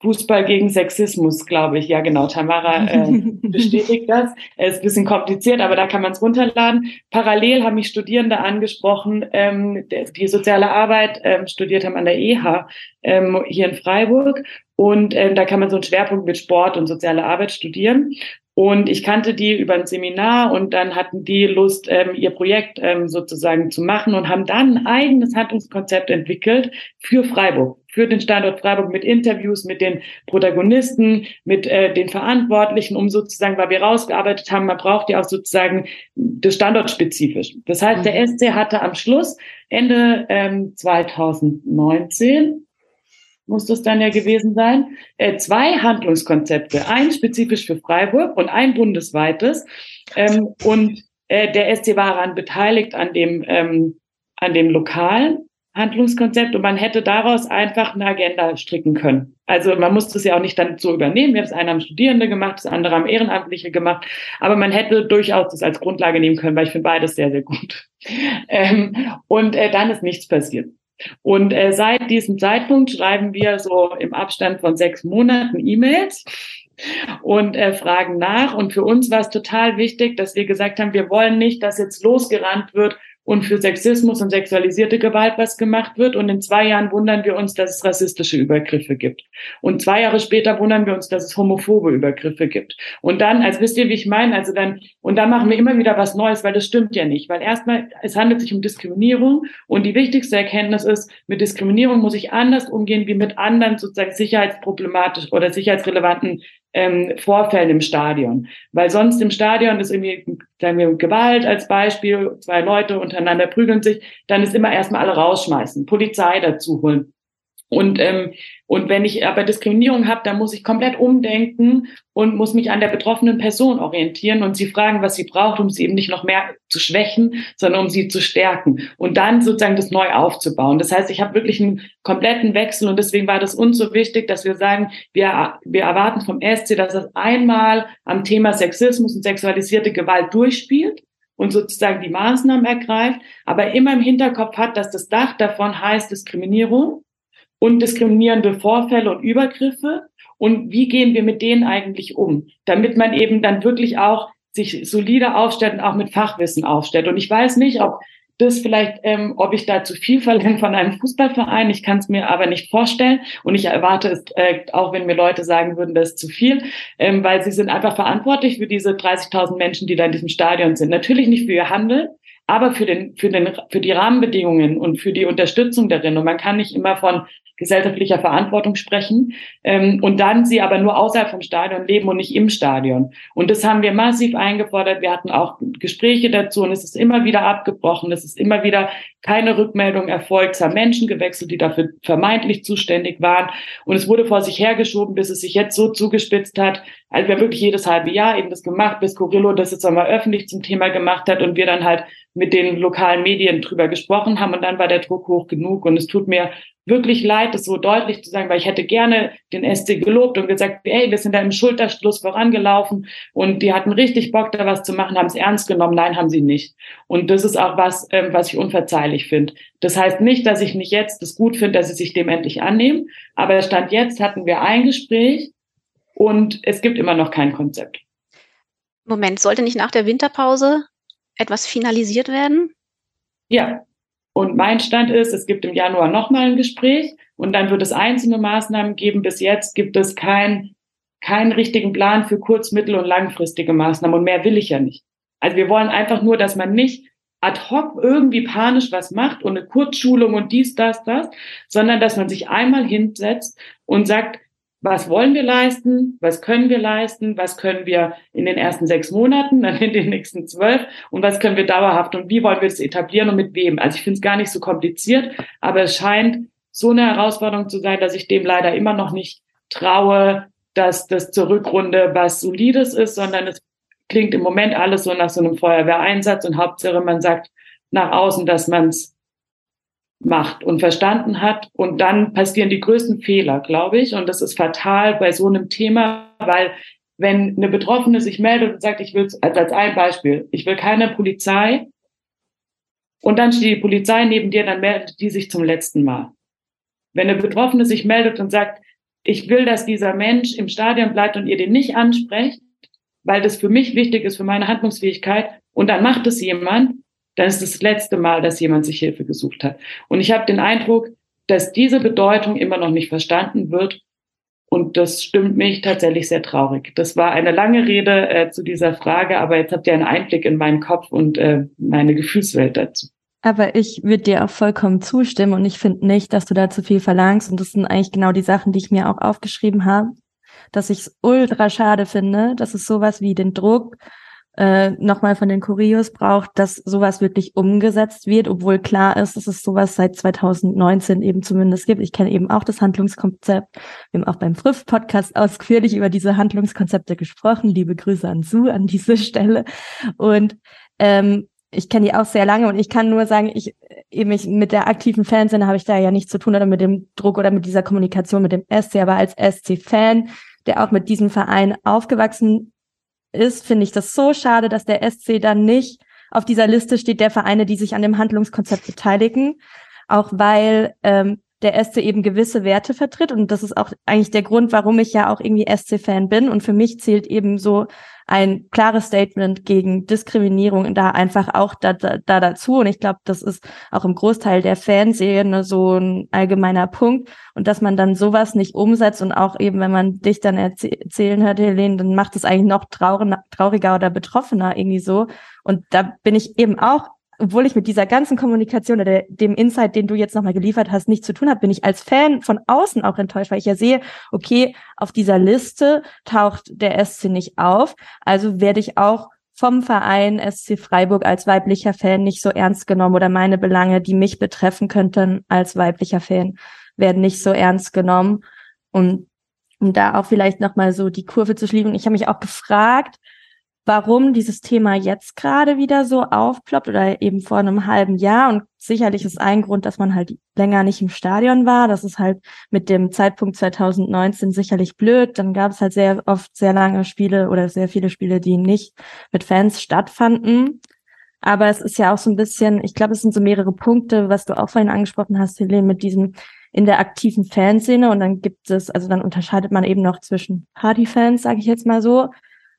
Fußball gegen Sexismus, glaube ich. Ja, genau. Tamara äh, [LAUGHS] bestätigt das. Es ist ein bisschen kompliziert, aber da kann man es runterladen. Parallel haben mich Studierende angesprochen, ähm, die soziale Arbeit ähm, studiert haben an der EH ähm, hier in Freiburg. Und ähm, da kann man so einen Schwerpunkt mit Sport und soziale Arbeit studieren. Und ich kannte die über ein Seminar und dann hatten die Lust, ähm, ihr Projekt ähm, sozusagen zu machen und haben dann ein eigenes Handlungskonzept entwickelt für Freiburg, für den Standort Freiburg mit Interviews mit den Protagonisten, mit äh, den Verantwortlichen, um sozusagen, weil wir rausgearbeitet haben, man braucht ja auch sozusagen das Standort spezifisch. Das heißt, der mhm. SC hatte am Schluss Ende ähm, 2019 muss das dann ja gewesen sein, äh, zwei Handlungskonzepte, ein spezifisch für Freiburg und ein bundesweites. Ähm, und äh, der SC war daran beteiligt an dem, ähm, an dem lokalen Handlungskonzept und man hätte daraus einfach eine Agenda stricken können. Also man musste es ja auch nicht dann so übernehmen. Wir haben das eine haben Studierende gemacht, das andere haben Ehrenamtliche gemacht, aber man hätte durchaus das als Grundlage nehmen können, weil ich finde beides sehr, sehr gut. [LAUGHS] Ähm, und äh, dann ist nichts passiert. Und äh, seit diesem Zeitpunkt schreiben wir so im Abstand von sechs Monaten E-Mails und äh, fragen nach. Und für uns war es total wichtig, dass wir gesagt haben, wir wollen nicht, dass jetzt losgerannt wird und für Sexismus und sexualisierte Gewalt was gemacht wird. Und in zwei Jahren wundern wir uns, dass es rassistische Übergriffe gibt. Und zwei Jahre später wundern wir uns, dass es homophobe Übergriffe gibt. Und dann, als wisst ihr, wie ich meine, also dann, und dann machen wir immer wieder was Neues, weil das stimmt ja nicht. Weil erstmal, es handelt sich um Diskriminierung. Und die wichtigste Erkenntnis ist, mit Diskriminierung muss ich anders umgehen wie mit anderen sozusagen sicherheitsproblematisch oder sicherheitsrelevanten ähm, Vorfällen im Stadion. Weil sonst im Stadion ist irgendwie, sagen wir, Gewalt als Beispiel, zwei Leute untereinander prügeln sich, dann ist immer erstmal alle rausschmeißen, Polizei dazu holen. Und, ähm, und wenn ich aber Diskriminierung habe, dann muss ich komplett umdenken und muss mich an der betroffenen Person orientieren und sie fragen, was sie braucht, um sie eben nicht noch mehr zu schwächen, sondern um sie zu stärken und dann sozusagen das neu aufzubauen. Das heißt, ich habe wirklich einen kompletten Wechsel und deswegen war das uns so wichtig, dass wir sagen, wir, wir erwarten vom SC, dass es einmal am Thema Sexismus und sexualisierte Gewalt durchspielt und sozusagen die Maßnahmen ergreift, aber immer im Hinterkopf hat, dass das Dach davon heißt Diskriminierung und diskriminierende Vorfälle und Übergriffe und wie gehen wir mit denen eigentlich um, damit man eben dann wirklich auch sich solide aufstellt und auch mit Fachwissen aufstellt. Und ich weiß nicht, ob das vielleicht, ähm, ob ich da zu viel verlange von einem Fußballverein. Ich kann es mir aber nicht vorstellen. Und ich erwarte es, äh, auch wenn mir Leute sagen würden, das ist zu viel, ähm, weil sie sind einfach verantwortlich für diese 30.000 Menschen, die da in diesem Stadion sind. Natürlich nicht für ihr Handeln, aber für den, für den, für die Rahmenbedingungen und für die Unterstützung darin. Und man kann nicht immer von gesellschaftlicher Verantwortung sprechen ähm, und dann sie aber nur außerhalb vom Stadion leben und nicht im Stadion. Und das haben wir massiv eingefordert. Wir hatten auch Gespräche dazu und es ist immer wieder abgebrochen. Es ist immer wieder keine Rückmeldung erfolgt. Es haben Menschen gewechselt, die dafür vermeintlich zuständig waren. Und es wurde vor sich hergeschoben, bis es sich jetzt so zugespitzt hat. Also wir haben wirklich jedes halbe Jahr eben das gemacht, bis Corillo das jetzt einmal öffentlich zum Thema gemacht hat und wir dann halt mit den lokalen Medien drüber gesprochen haben und dann war der Druck hoch genug und es tut mir wirklich leid, das so deutlich zu sagen, weil ich hätte gerne den SC gelobt und gesagt, ey, wir sind da im Schulterschluss vorangelaufen und die hatten richtig Bock, da was zu machen, haben es ernst genommen. Nein, haben sie nicht. Und das ist auch was, ähm, was ich unverzeihlich finde. Das heißt nicht, dass ich nicht jetzt das gut finde, dass sie sich dem endlich annehmen, aber Stand jetzt hatten wir ein Gespräch und es gibt immer noch kein Konzept. Moment, sollte nicht nach der Winterpause etwas finalisiert werden? Ja, und mein Stand ist, es gibt im Januar nochmal ein Gespräch und dann wird es einzelne Maßnahmen geben. Bis jetzt gibt es kein keinen richtigen Plan für kurz-, mittel- und langfristige Maßnahmen. Und mehr will ich ja nicht. Also wir wollen einfach nur, dass man nicht ad hoc irgendwie panisch was macht und eine Kurzschulung und dies, das, das, sondern dass man sich einmal hinsetzt und sagt, was wollen wir leisten, was können wir leisten, was können wir in den ersten sechs Monaten, [LAUGHS] dann in den nächsten zwölf? Und was können wir dauerhaft? Und wie wollen wir das etablieren und mit wem. Also ich finde es gar nicht so kompliziert, aber es scheint so eine Herausforderung zu sein, dass ich dem leider immer noch nicht traue, dass das zur Rückrunde was Solides ist, sondern es klingt im Moment alles so nach so einem Feuerwehreinsatz und Hauptsache man sagt nach außen, dass man es macht und verstanden hat. Und dann passieren die größten Fehler, glaube ich. Und das ist fatal bei so einem Thema, weil wenn eine Betroffene sich meldet und sagt, ich will, also als ein Beispiel, ich will keine Polizei, und dann steht die Polizei neben dir, dann meldet die sich zum letzten Mal. Wenn eine Betroffene sich meldet und sagt, ich will, dass dieser Mensch im Stadion bleibt und ihr den nicht ansprecht, weil das für mich wichtig ist, für meine Handlungsfähigkeit, und dann macht es jemand, dann ist das letzte Mal, dass jemand sich Hilfe gesucht hat. Und ich habe den Eindruck, dass diese Bedeutung immer noch nicht verstanden wird. Und das stimmt mich tatsächlich sehr traurig. Das war eine lange Rede äh, zu dieser Frage, aber jetzt habt ihr einen Einblick in meinen Kopf und äh, meine Gefühlswelt dazu. Aber ich würde dir auch vollkommen zustimmen und ich finde nicht, dass du da zu viel verlangst. Und das sind eigentlich genau die Sachen, die ich mir auch aufgeschrieben habe, dass ich es ultra schade finde, dass es sowas wie den Druck äh, nochmal von den Kurios braucht, dass sowas wirklich umgesetzt wird, obwohl klar ist, dass es sowas seit 2019 eben zumindest gibt. Ich kenne eben auch das Handlungskonzept. Wir haben auch beim Früff-Podcast ausführlich über diese Handlungskonzepte gesprochen. Liebe Grüße an Sue an diese Stelle. Und ähm, ich kenne die auch sehr lange und ich kann nur sagen, ich eben ich, mit der aktiven Fanszene habe ich da ja nichts zu tun oder mit dem Druck oder mit dieser Kommunikation mit dem SC, aber als SC-Fan, der auch mit diesem Verein aufgewachsen ist, finde ich das so schade, dass der SC dann nicht auf dieser Liste steht der Vereine, die sich an dem Handlungskonzept beteiligen, auch weil ähm, der SC eben gewisse Werte vertritt und das ist auch eigentlich der Grund, warum ich ja auch irgendwie SC-Fan bin. Und für mich zählt eben so ein klares Statement gegen Diskriminierung da einfach auch da, da, da dazu. Und ich glaube, das ist auch im Großteil der Fanszene so ein allgemeiner Punkt. Und dass man dann sowas nicht umsetzt und auch eben, wenn man dich dann erzählen hört, Helene, dann macht es eigentlich noch trauriger oder betroffener irgendwie so. Und da bin ich eben auch obwohl ich mit dieser ganzen Kommunikation oder dem Insight, den du jetzt nochmal geliefert hast, nichts zu tun habe, bin ich als Fan von außen auch enttäuscht, weil ich ja sehe, okay, auf dieser Liste taucht der SC nicht auf, also werde ich auch vom Verein SC Freiburg als weiblicher Fan nicht so ernst genommen oder meine Belange, die mich betreffen könnten als weiblicher Fan, werden nicht so ernst genommen. Und um da auch vielleicht nochmal so die Kurve zu schließen, ich habe mich auch gefragt, warum dieses Thema jetzt gerade wieder so aufploppt oder eben vor einem halben Jahr. Und sicherlich ist ein Grund, dass man halt länger nicht im Stadion war. Das ist halt mit dem Zeitpunkt 2019 sicherlich blöd. Dann gab es halt sehr oft sehr lange Spiele oder sehr viele Spiele, die nicht mit Fans stattfanden. Aber es ist ja auch so ein bisschen, ich glaube, es sind so mehrere Punkte, was du auch vorhin angesprochen hast, Helene, mit diesem in der aktiven Fanszene und dann gibt es, also dann unterscheidet man eben noch zwischen Partyfans, sage ich jetzt mal so,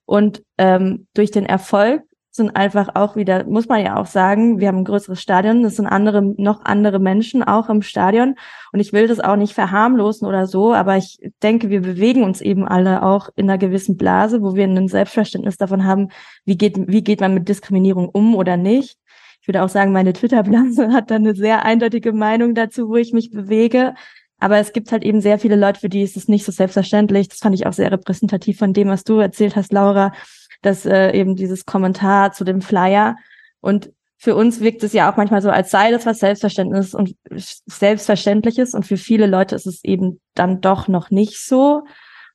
und ähm, durch den Erfolg sind einfach auch wieder, muss man ja auch sagen, wir haben ein größeres Stadion, es sind andere, noch andere Menschen auch im Stadion. Und ich will das auch nicht verharmlosen oder so, aber ich denke, wir bewegen uns eben alle auch in einer gewissen Blase, wo wir ein Selbstverständnis davon haben, wie geht, wie geht man mit Diskriminierung um oder nicht. Ich würde auch sagen, meine Twitter-Blase [LAUGHS] hat da eine sehr eindeutige Meinung dazu, wo ich mich bewege. Aber es gibt halt eben sehr viele Leute, für die ist es nicht so selbstverständlich. Das fand ich auch sehr repräsentativ von dem, was du erzählt hast, Laura, dass äh, eben dieses Kommentar zu dem Flyer. Und für uns wirkt es ja auch manchmal so, als sei das was Selbstverständliches und Selbstverständliches. Und für viele Leute ist es eben dann doch noch nicht so.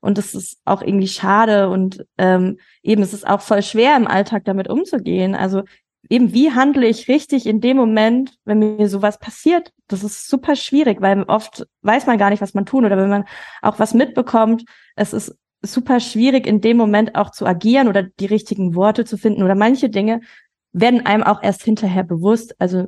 Und es ist auch irgendwie schade und ähm, eben es ist auch voll schwer im Alltag damit umzugehen. Also eben, wie handle ich richtig in dem Moment, wenn mir sowas passiert? Das ist super schwierig, weil oft weiß man gar nicht, was man tun oder wenn man auch was mitbekommt, es ist super schwierig in dem Moment auch zu agieren oder die richtigen Worte zu finden oder manche Dinge werden einem auch erst hinterher bewusst. Also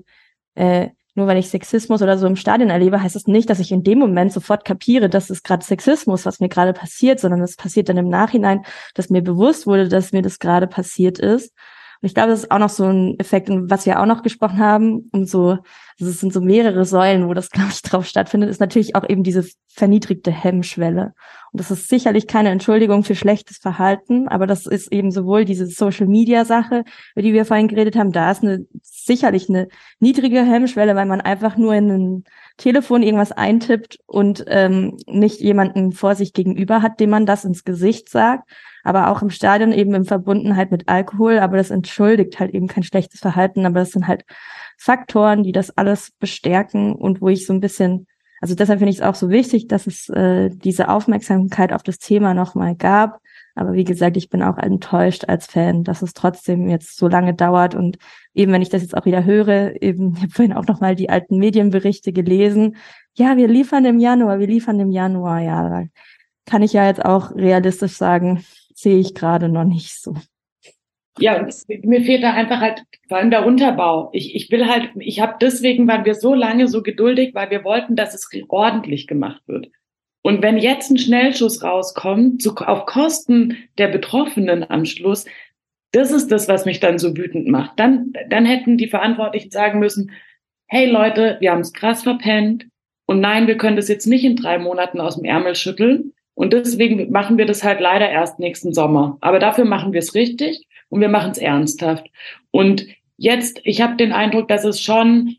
äh, nur weil ich Sexismus oder so im Stadion erlebe, heißt es das nicht, dass ich in dem Moment sofort kapiere, dass es gerade Sexismus, was mir gerade passiert, sondern es passiert dann im Nachhinein, dass mir bewusst wurde, dass mir das gerade passiert ist. Und ich glaube, das ist auch noch so ein Effekt, was wir auch noch gesprochen haben, und so, das sind so mehrere Säulen, wo das, [LAUGHS] glaube ich, drauf stattfindet, ist natürlich auch eben diese verniedrigte Hemmschwelle. Und das ist sicherlich keine Entschuldigung für schlechtes Verhalten, aber das ist eben sowohl diese Social Media Sache, über die wir vorhin geredet haben, da ist eine, sicherlich eine niedrige Hemmschwelle, weil man einfach nur in ein Telefon irgendwas eintippt und ähm, nicht jemanden vor sich gegenüber hat, dem man das ins Gesicht sagt aber auch im Stadion eben in Verbundenheit mit Alkohol. Aber das entschuldigt halt eben kein schlechtes Verhalten, aber das sind halt Faktoren, die das alles bestärken und wo ich so ein bisschen, also deshalb finde ich es auch so wichtig, dass es äh, diese Aufmerksamkeit auf das Thema nochmal gab. Aber wie gesagt, ich bin auch enttäuscht als Fan, dass es trotzdem jetzt so lange dauert. Und eben, wenn ich das jetzt auch wieder höre, eben, [LAUGHS] ich habe vorhin auch nochmal die alten Medienberichte gelesen. Ja, wir liefern im Januar, wir liefern im Januar. Ja, da kann ich ja jetzt auch realistisch sagen, sehe ich gerade noch nicht so. Ja, mir fehlt da einfach halt vor allem der Unterbau. Ich, ich will halt, ich habe deswegen waren wir so lange so geduldig, weil wir wollten, dass es ordentlich gemacht wird. Und wenn jetzt ein Schnellschuss rauskommt, zu, auf Kosten der Betroffenen am Schluss, das ist das, was mich dann so wütend macht. Dann, dann hätten die Verantwortlichen sagen müssen, hey Leute, wir haben es krass verpennt und nein, wir können das jetzt nicht in drei Monaten aus dem Ärmel schütteln, und deswegen machen wir das halt leider erst nächsten Sommer. Aber dafür machen wir es richtig und wir machen es ernsthaft. Und jetzt, ich habe den Eindruck, dass es schon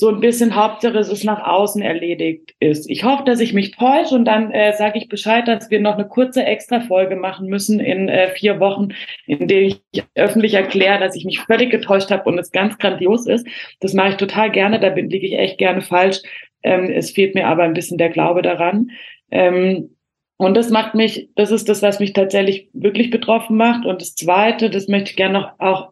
so ein bisschen Hauptsache es nach außen erledigt ist. Ich hoffe, dass ich mich täusche und dann äh, sage ich Bescheid, dass wir noch eine kurze Extra-Folge machen müssen in äh, vier Wochen, in der ich öffentlich erkläre, dass ich mich völlig getäuscht habe und es ganz grandios ist. Das mache ich total gerne, da bin, liege ich echt gerne falsch. Ähm, es fehlt mir aber ein bisschen der Glaube daran. Ähm, und das macht mich, das ist das, was mich tatsächlich wirklich betroffen macht. Und das Zweite, das möchte ich gerne noch auch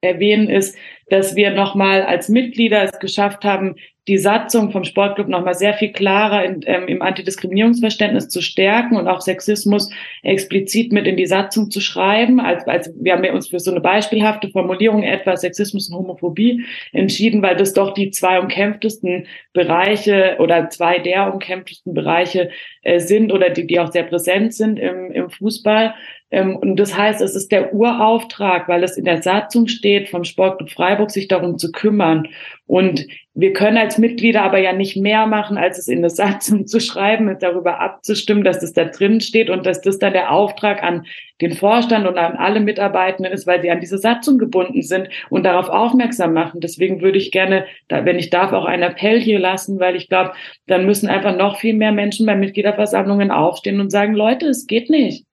erwähnen, ist, dass wir nochmal als Mitglieder es geschafft haben, die Satzung vom Sportclub nochmal sehr viel klarer in, ähm, im Antidiskriminierungsverständnis zu stärken und auch Sexismus explizit mit in die Satzung zu schreiben. Als, als wir haben uns für so eine beispielhafte Formulierung etwa Sexismus und Homophobie entschieden, weil das doch die zwei umkämpftesten Bereiche oder zwei der umkämpftesten Bereiche äh, sind oder die, die auch sehr präsent sind im, im Fußball. Ähm, und das heißt, es ist der Urauftrag, weil es in der Satzung steht, vom Sportclub Freiburg sich darum zu kümmern. Und wir können als Mitglieder aber ja nicht mehr machen, als es in der Satzung zu schreiben und darüber abzustimmen, dass das da drin steht und dass das dann der Auftrag an den Vorstand und an alle Mitarbeitenden ist, weil sie an diese Satzung gebunden sind und darauf aufmerksam machen. Deswegen würde ich gerne, wenn ich darf, auch einen Appell hier lassen, weil ich glaube, dann müssen einfach noch viel mehr Menschen bei Mitgliederversammlungen aufstehen und sagen, Leute, es geht nicht.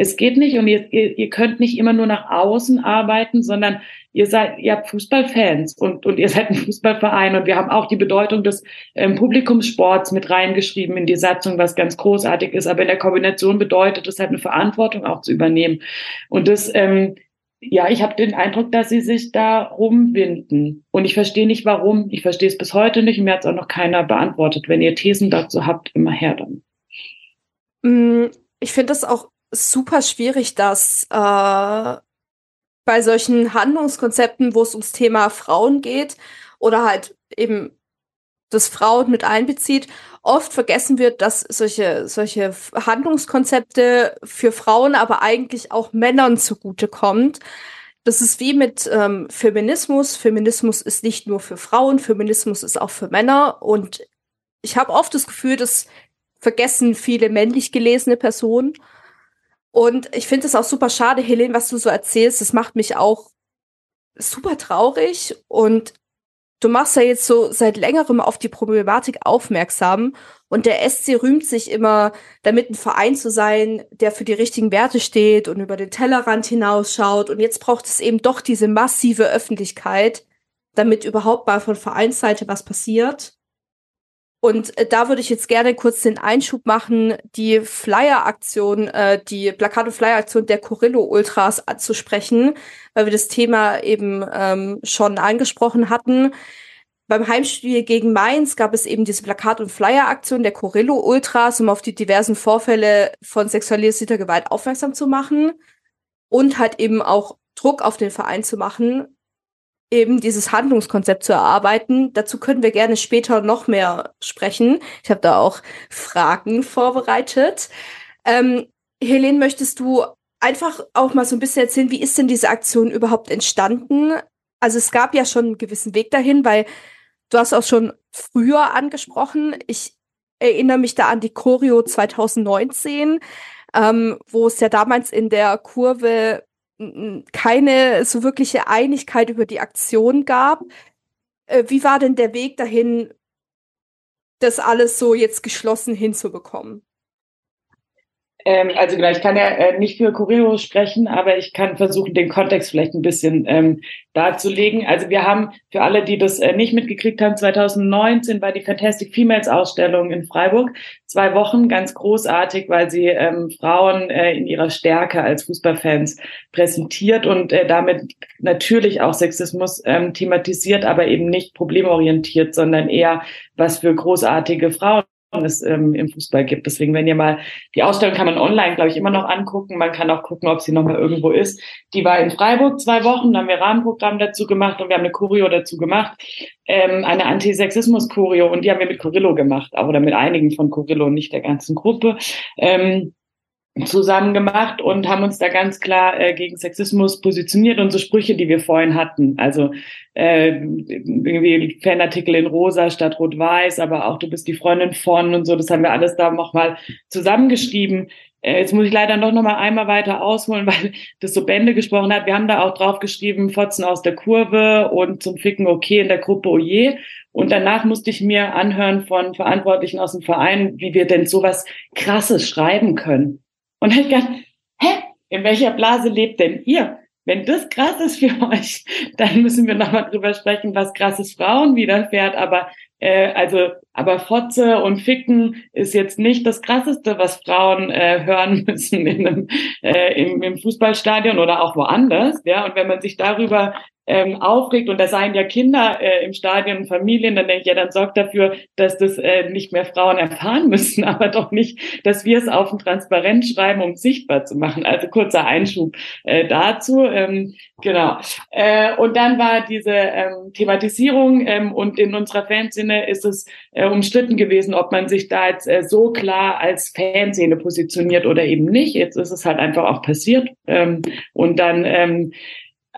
Es geht nicht und ihr, ihr, könnt nicht immer nur nach außen arbeiten, sondern ihr seid, ihr habt Fußballfans und, und ihr seid ein Fußballverein und wir haben auch die Bedeutung des ähm, Publikumssports mit reingeschrieben in die Satzung, was ganz großartig ist. Aber in der Kombination bedeutet es halt eine Verantwortung auch zu übernehmen. Und das, ähm, ja, ich habe den Eindruck, dass sie sich da rumwinden. Und ich verstehe nicht, warum. Ich verstehe es bis heute nicht. Mir hat es auch noch keiner beantwortet. Wenn ihr Thesen dazu habt, immer her dann. Mm, ich finde das auch super schwierig, dass äh, bei solchen Handlungskonzepten, wo es ums Thema Frauen geht oder halt eben das Frauen mit einbezieht, oft vergessen wird, dass solche, solche Handlungskonzepte für Frauen aber eigentlich auch Männern zugutekommt. Das ist wie mit ähm, Feminismus. Feminismus ist nicht nur für Frauen, Feminismus ist auch für Männer. Und ich habe oft das Gefühl, das vergessen viele männlich gelesene Personen. Und ich finde es auch super schade, Helene, was du so erzählst. Das macht mich auch super traurig. Und du machst ja jetzt so seit längerem auf die Problematik aufmerksam. Und der SC rühmt sich immer, damit ein Verein zu sein, der für die richtigen Werte steht und über den Tellerrand hinausschaut. Und jetzt braucht es eben doch diese massive Öffentlichkeit, damit überhaupt mal von Vereinsseite was passiert. Und äh, da würde ich jetzt gerne kurz den Einschub machen, die Flyer-Aktion, äh, die Plakat- und Flyer-Aktion der Corillo Ultras anzusprechen, weil wir das Thema eben ähm, schon angesprochen hatten. Beim Heimspiel gegen Mainz gab es eben diese Plakat- und Flyer-Aktion der Corillo Ultras, um auf die diversen Vorfälle von sexualisierter Gewalt aufmerksam zu machen und halt eben auch Druck auf den Verein zu machen, eben dieses Handlungskonzept zu erarbeiten. Dazu können wir gerne später noch mehr sprechen. Ich habe da auch Fragen vorbereitet. Ähm, Helene, möchtest du einfach auch mal so ein bisschen erzählen, wie ist denn diese Aktion überhaupt entstanden? Also es gab ja schon einen gewissen Weg dahin, weil du hast auch schon früher angesprochen. Ich erinnere mich da an die Choreo 2019, ähm, wo es ja damals in der Kurve keine so wirkliche Einigkeit über die Aktion gab. Äh, wie war denn der Weg dahin, das alles so jetzt geschlossen hinzubekommen? Ähm, also genau, ich kann ja äh, nicht für Choreo sprechen, aber ich kann versuchen, den Kontext vielleicht ein bisschen ähm, darzulegen. Also wir haben für alle, die das äh, nicht mitgekriegt haben, 2019 war die Fantastic Females Ausstellung in Freiburg. Zwei Wochen, ganz großartig, weil sie ähm, Frauen äh, in ihrer Stärke als Fußballfans präsentiert und äh, damit natürlich auch Sexismus ähm, thematisiert, aber eben nicht problemorientiert, sondern eher was für großartige Frauen es ähm, im Fußball gibt. Deswegen, wenn ihr mal die Ausstellung kann man online, glaube ich, immer noch angucken. Man kann auch gucken, ob sie noch mal irgendwo ist. Die war in Freiburg zwei Wochen, da haben wir Rahmenprogramm dazu gemacht und wir haben eine Choreo dazu gemacht, ähm, eine Antisexismus-Choreo und die haben wir mit Corillo gemacht, auch oder mit einigen von Corillo, nicht der ganzen Gruppe. Ähm, zusammen gemacht und haben uns da ganz klar äh, gegen Sexismus positioniert und so Sprüche, die wir vorhin hatten. Also äh, irgendwie Fanartikel in rosa statt rot-weiß, aber auch du bist die Freundin von und so, das haben wir alles da nochmal zusammengeschrieben. Äh, jetzt muss ich leider noch, noch mal einmal weiter ausholen, [LAUGHS] weil das so Bände gesprochen hat. Wir haben da auch drauf geschrieben, Fotzen aus der Kurve und zum Ficken okay in der Gruppe Oje. Und danach musste ich mir anhören von Verantwortlichen aus dem Verein, wie wir denn sowas Krasses schreiben können. Und ich gedacht, hä, in welcher Blase lebt denn ihr? Wenn das krass ist für [LAUGHS] euch, dann müssen wir nochmal drüber sprechen, was krasses Frauen widerfährt. Aber äh, also, aber Fotze und Ficken ist jetzt nicht das krasseste, was Frauen äh, hören [LAUGHS] müssen in einem, äh, im, im Fußballstadion oder auch woanders. Ja, und wenn man sich darüber ähm, aufregt und da seien ja Kinder äh, im Stadion und Familien, dann denke ich, ja, dann sorgt dafür, dass das äh, nicht mehr Frauen erfahren [LAUGHS] müssen, aber doch nicht, dass wir es auf ein Transparent schreiben, um sichtbar zu machen. Also kurzer Einschub äh, dazu. Ähm, genau. Äh, und dann war diese ähm, Thematisierung ähm, und in unserer Fanszene ist es äh, umstritten gewesen, ob man sich da jetzt äh, so klar als Fanszene positioniert oder eben nicht. Jetzt ist es halt einfach auch passiert. Ähm, und dann ähm,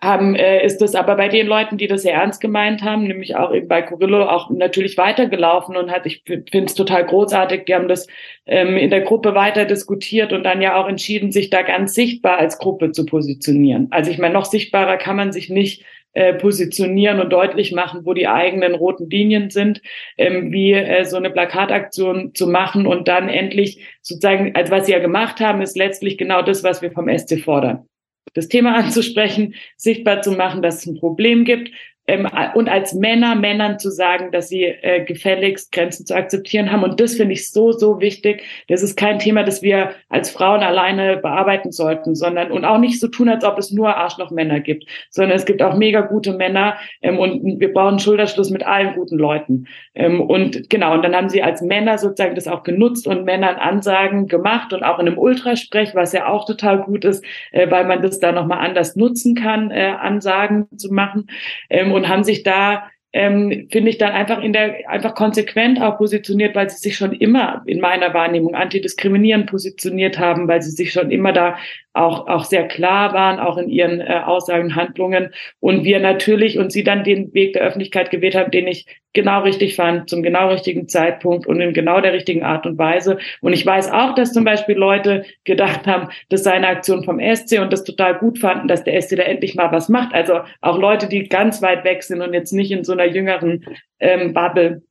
haben, äh, ist das aber bei den Leuten, die das sehr ernst gemeint haben, nämlich auch eben bei Corillo, auch natürlich weitergelaufen und hat, ich finde es total großartig, die haben das ähm, in der Gruppe weiter diskutiert und dann ja auch entschieden, sich da ganz sichtbar als Gruppe zu positionieren. Also ich meine, noch sichtbarer kann man sich nicht äh, positionieren und deutlich machen, wo die eigenen roten Linien sind, ähm, wie äh, so eine Plakataktion zu machen und dann endlich sozusagen, als was sie ja gemacht haben, ist letztlich genau das, was wir vom SC fordern das Thema anzusprechen, sichtbar zu machen, dass es ein Problem gibt, ähm, und als Männer Männern zu sagen, dass sie äh, gefälligst Grenzen zu akzeptieren haben. Und das finde ich so, so wichtig. Das ist kein Thema, das wir als Frauen alleine bearbeiten sollten, sondern und auch nicht so tun, als ob es nur Arschloch-Männer gibt, sondern es gibt auch mega gute Männer ähm, und wir brauchen Schulterschluss mit allen guten Leuten. Ähm, und genau, und dann haben sie als Männer sozusagen das auch genutzt und Männern Ansagen gemacht und auch in einem Ultrasprech, was ja auch total gut ist, äh, weil man das da nochmal anders nutzen kann, äh, Ansagen zu machen. Ähm, und haben sich da ähm, finde ich dann einfach in der einfach konsequent auch positioniert, weil sie sich schon immer in meiner Wahrnehmung antidiskriminierend positioniert haben, weil sie sich schon immer da auch, auch sehr klar waren, auch in ihren äh, Aussagen, Handlungen. Und wir natürlich und sie dann den Weg der Öffentlichkeit gewählt haben, den ich genau richtig fand, zum genau richtigen Zeitpunkt und in genau der richtigen Art und Weise. Und ich weiß auch, dass zum Beispiel Leute gedacht haben, das sei eine Aktion vom SC und das total gut fanden, dass der SC da endlich mal was macht. Also auch Leute, die ganz weit weg sind und jetzt nicht in so einer jüngeren ähm, Bubble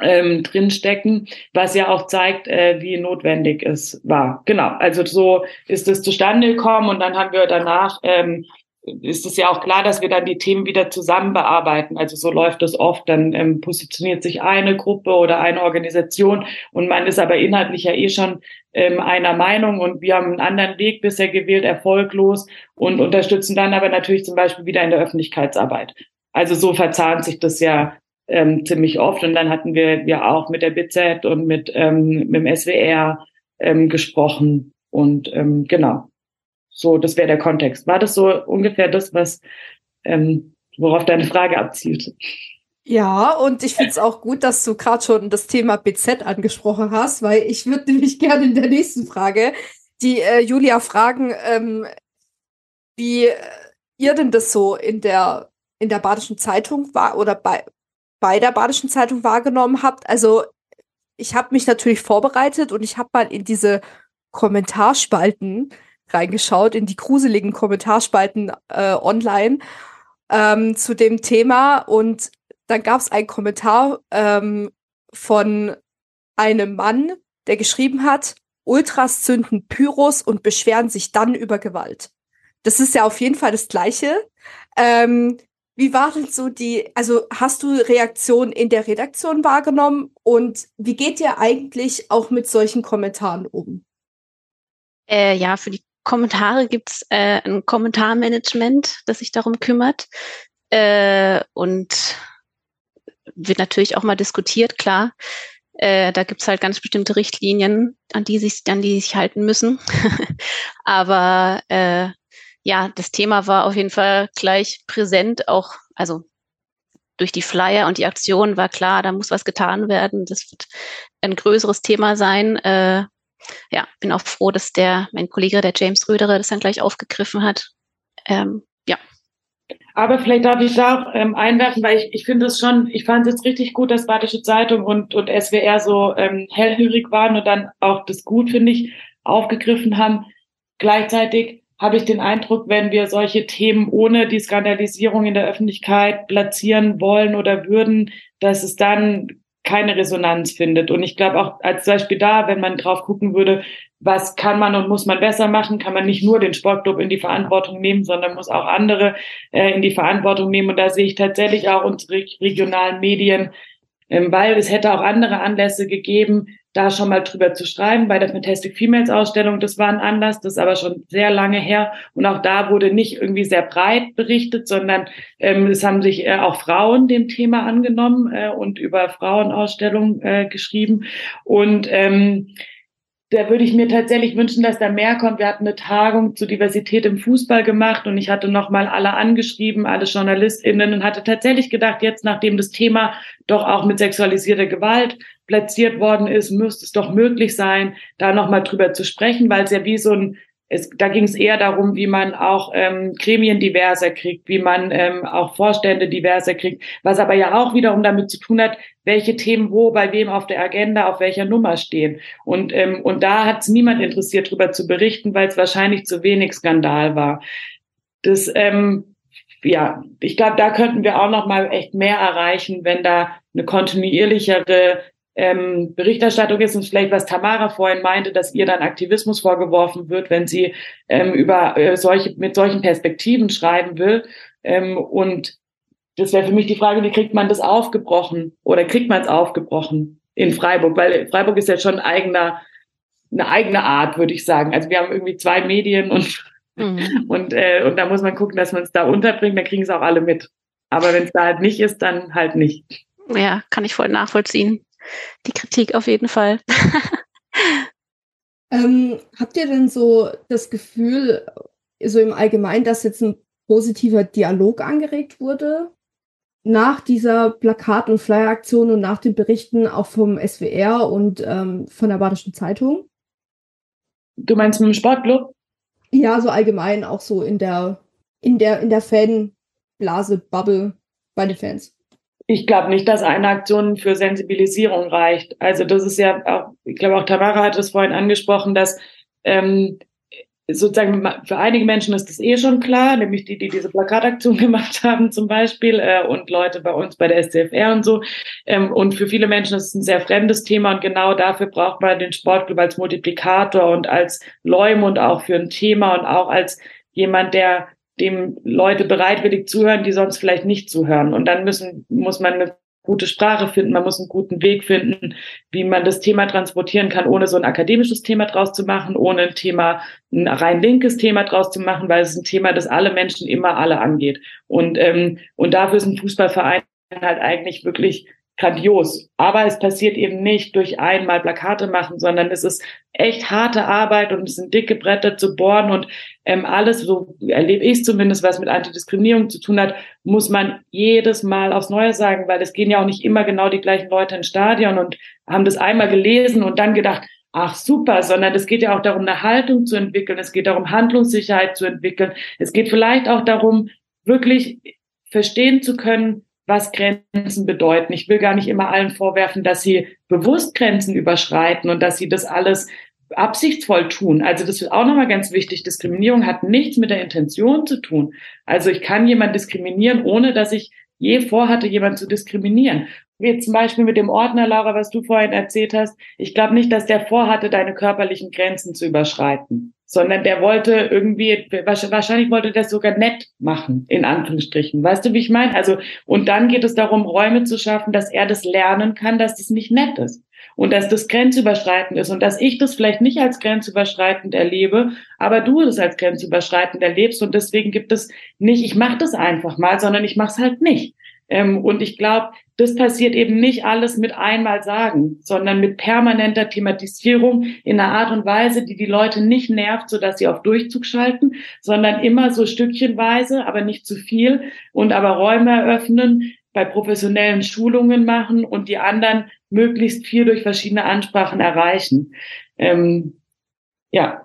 ähm, drinstecken, was ja auch zeigt, äh, wie notwendig es war. Genau, also so ist es zustande gekommen und dann haben wir danach, ähm, ist es ja auch klar, dass wir dann die Themen wieder zusammen bearbeiten. Also so läuft es oft, dann ähm, positioniert sich eine Gruppe oder eine Organisation und man ist aber inhaltlich ja eh schon ähm, einer Meinung und wir haben einen anderen Weg bisher gewählt, erfolglos und unterstützen dann aber natürlich zum Beispiel wieder in der Öffentlichkeitsarbeit. Also so verzahnt sich das ja ähm, ziemlich oft. Und dann hatten wir ja auch mit der BZ und mit, ähm, mit dem SWR ähm, gesprochen. Und ähm, genau, so, das wäre der Kontext. War das so ungefähr das, was ähm, worauf deine Frage abzielt? Ja, und ich finde es auch gut, dass du gerade schon das Thema BZ angesprochen hast, weil ich würde nämlich [LAUGHS] gerne in der nächsten Frage die äh, Julia fragen, ähm, wie ihr denn das so in der, in der Badischen Zeitung war oder bei, bei der Badischen Zeitung wahrgenommen habt. Also ich habe mich natürlich vorbereitet und ich habe mal in diese Kommentarspalten reingeschaut, in die gruseligen Kommentarspalten äh, online ähm, zu dem Thema. Und dann gab es einen Kommentar ähm, von einem Mann, der geschrieben hat, Ultras zünden Pyros und beschweren sich dann über Gewalt. Das ist ja auf jeden Fall das Gleiche. Ähm, wie waren so die, also hast du Reaktionen in der Redaktion wahrgenommen und wie geht ihr eigentlich auch mit solchen Kommentaren um? Äh, ja, für die Kommentare gibt es äh, ein Kommentarmanagement, das sich darum kümmert. Äh, und wird natürlich auch mal diskutiert, klar. Äh, da gibt es halt ganz bestimmte Richtlinien, an die sich, an die sich halten müssen. [LAUGHS] Aber äh, ja, das Thema war auf jeden Fall gleich präsent, auch, also durch die Flyer und die Aktion war klar, da muss was getan werden. Das wird ein größeres Thema sein. Äh, ja, bin auch froh, dass der, mein Kollege, der James Röderer, das dann gleich aufgegriffen hat. Ähm, ja. Aber vielleicht darf ich da auch ähm, einwerfen, weil ich, ich finde es schon, ich fand es jetzt richtig gut, dass Badische Zeitung und, und SWR so ähm, hellhörig waren und dann auch das gut, finde ich, aufgegriffen haben. Gleichzeitig habe ich den Eindruck, wenn wir solche Themen ohne die Skandalisierung in der Öffentlichkeit platzieren wollen oder würden, dass es dann keine Resonanz findet. Und ich glaube auch als Beispiel da, wenn man drauf gucken würde, was kann man und muss man besser machen, kann man nicht nur den Sportclub in die Verantwortung nehmen, sondern muss auch andere äh, in die Verantwortung nehmen. Und da sehe ich tatsächlich auch unsere regionalen Medien, ähm, weil es hätte auch andere Anlässe gegeben, da schon mal drüber zu schreiben. Bei der Fantastic Females Ausstellung, das war ein Anlass, das ist aber schon sehr lange her. Und auch da wurde nicht irgendwie sehr breit berichtet, sondern ähm, es haben sich äh, auch Frauen dem Thema angenommen äh, und über Frauenausstellungen äh, geschrieben. Und ähm, da würde ich mir tatsächlich wünschen, dass da mehr kommt. Wir hatten eine Tagung zu Diversität im Fußball gemacht und ich hatte nochmal alle angeschrieben, alle JournalistInnen und hatte tatsächlich gedacht, jetzt nachdem das Thema doch auch mit sexualisierter Gewalt platziert worden ist, müsste es doch möglich sein, da nochmal drüber zu sprechen, weil es ja wie so ein es, da ging es eher darum, wie man auch ähm, Gremien diverser kriegt, wie man ähm, auch Vorstände diverser kriegt, was aber ja auch wiederum damit zu tun hat, welche Themen wo bei wem auf der Agenda, auf welcher Nummer stehen. Und, ähm, und da hat es niemand interessiert, darüber zu berichten, weil es wahrscheinlich zu wenig Skandal war. Das, ähm, ja, ich glaube, da könnten wir auch noch mal echt mehr erreichen, wenn da eine kontinuierlichere ähm, Berichterstattung ist und vielleicht was Tamara vorhin meinte, dass ihr dann Aktivismus vorgeworfen wird, wenn sie ähm, über äh, solche mit solchen Perspektiven schreiben will. Ähm, und das wäre für mich die Frage, wie kriegt man das aufgebrochen oder kriegt man es aufgebrochen in Freiburg? Weil Freiburg ist ja schon ein eigener, eine eigene Art, würde ich sagen. Also wir haben irgendwie zwei Medien und mhm. und äh, und da muss man gucken, dass man es da unterbringt. Dann kriegen es auch alle mit. Aber wenn es da halt nicht ist, dann halt nicht. Ja, kann ich voll nachvollziehen die Kritik auf jeden Fall. [LAUGHS] ähm, habt ihr denn so das Gefühl, so im Allgemeinen, dass jetzt ein positiver Dialog angeregt wurde? Nach dieser Plakat- und Flyer-Aktion und nach den Berichten auch vom SWR und ähm, von der Badischen Zeitung? Du meinst mit dem Sportclub? Ja, so allgemein auch so in der, in der, in der Fanblase, Bubble bei den Fans ich glaube nicht, dass eine Aktion für Sensibilisierung reicht. Also das ist ja auch, ich glaube auch Tamara hat es vorhin angesprochen, dass ähm, sozusagen für einige Menschen ist das eh schon klar, nämlich die, die diese Plakataktion [LAUGHS] gemacht haben zum Beispiel äh, und Leute bei uns bei der SCFR und so. Ähm, und für viele Menschen ist es ein sehr fremdes Thema und genau dafür braucht man den Sportclub als Multiplikator und als Leumund auch für ein Thema und auch als jemand, der dem Leute bereitwillig zuhören, die sonst vielleicht nicht zuhören. Und dann müssen, muss man eine gute Sprache finden, man muss einen guten Weg finden, wie man das Thema transportieren kann, ohne so ein akademisches Thema draus zu machen, ohne ein Thema, ein rein linkes Thema draus zu machen, weil es ist ein Thema, das alle Menschen immer alle angeht. Und, ähm, und dafür ist ein Fußballverein halt eigentlich wirklich grandios. Aber es passiert eben nicht durch einmal Plakate machen, sondern es ist echt harte Arbeit und es sind dicke Bretter zu bohren und ähm, alles, so erlebe ich zumindest, was mit Antidiskriminierung zu tun hat, muss man jedes Mal aufs Neue sagen, weil es gehen ja auch nicht immer genau die gleichen Leute ins Stadion und haben das einmal gelesen und dann gedacht, ach super, sondern es geht ja auch darum, eine Haltung zu entwickeln. Es geht darum, Handlungssicherheit zu entwickeln. Es geht vielleicht auch darum, wirklich verstehen zu können, was Grenzen bedeuten. Ich will gar nicht immer allen vorwerfen, dass sie bewusst Grenzen überschreiten und dass sie das alles absichtsvoll tun. Also das ist auch nochmal ganz wichtig. Diskriminierung hat nichts mit der Intention zu tun. Also ich kann jemand diskriminieren, ohne dass ich je vorhatte, jemand zu diskriminieren. Wie zum Beispiel mit dem Ordner, Laura, was du vorhin erzählt hast. Ich glaube nicht, dass der vorhatte, deine körperlichen Grenzen zu überschreiten, sondern der wollte irgendwie, wahrscheinlich wollte der sogar nett machen, in Anführungsstrichen. Weißt du, wie ich meine? Also, und dann geht es darum, Räume zu schaffen, dass er das lernen kann, dass das nicht nett ist und dass das grenzüberschreitend ist und dass ich das vielleicht nicht als grenzüberschreitend erlebe, aber du das als grenzüberschreitend erlebst und deswegen gibt es nicht, ich mache das einfach mal, sondern ich mache es halt nicht. Ähm, und ich glaube, das passiert eben nicht alles mit einmal sagen, sondern mit permanenter Thematisierung in einer Art und Weise, die die Leute nicht nervt, so dass sie auf Durchzug schalten, sondern immer so stückchenweise, aber nicht zu viel und aber Räume eröffnen, bei professionellen Schulungen machen und die anderen möglichst viel durch verschiedene Ansprachen erreichen. Ähm, ja.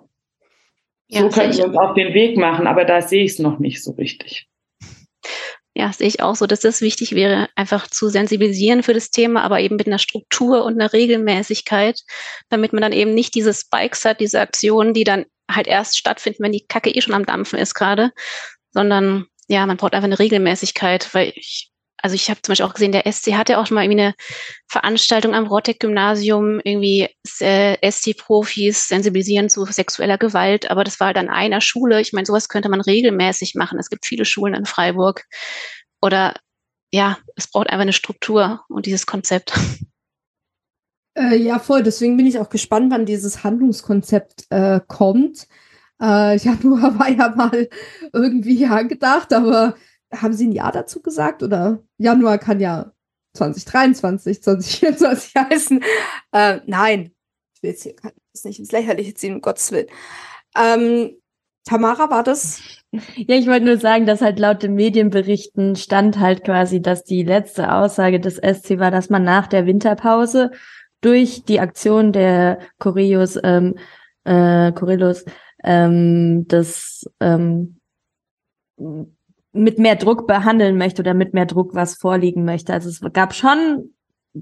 ja, so können wir uns auf den Weg machen, aber da sehe ich es noch nicht so richtig. Ja, sehe ich auch so, dass das wichtig wäre, einfach zu sensibilisieren für das Thema, aber eben mit einer Struktur und einer Regelmäßigkeit, damit man dann eben nicht diese Spikes hat, diese Aktionen, die dann halt erst stattfinden, wenn die Kacke eh schon am Dampfen ist gerade, sondern ja, man braucht einfach eine Regelmäßigkeit, weil ich also ich habe zum Beispiel auch gesehen, der SC hatte auch schon mal irgendwie eine Veranstaltung am Rotteck-Gymnasium, irgendwie äh, SC-Profis sensibilisieren zu sexueller Gewalt, aber das war halt an einer Schule. Ich meine, sowas könnte man regelmäßig machen. Es gibt viele Schulen in Freiburg. Oder ja, es braucht einfach eine Struktur und dieses Konzept. [LAUGHS] Äh, ja, voll. Deswegen bin ich auch gespannt, wann dieses Handlungskonzept äh, kommt. Äh, Januar [LAUGHS] war ja mal irgendwie angedacht, aber haben Sie ein Jahr dazu gesagt? Oder Januar kann ja 2023, 2024 [LAUGHS] heißen. Äh, nein, ich will jetzt hier das nicht ins Lächerliche ziehen, um Gottes Willen. Ähm, Tamara, war das? Ja, ich wollte nur sagen, dass halt laut den Medienberichten stand halt quasi, dass die letzte Aussage des SC war, dass man nach der Winterpause durch die Aktion der Choreos, ähm, äh, Chorelos, ähm, das ähm, mit mehr Druck behandeln möchte oder mit mehr Druck was vorliegen möchte. Also es gab schon,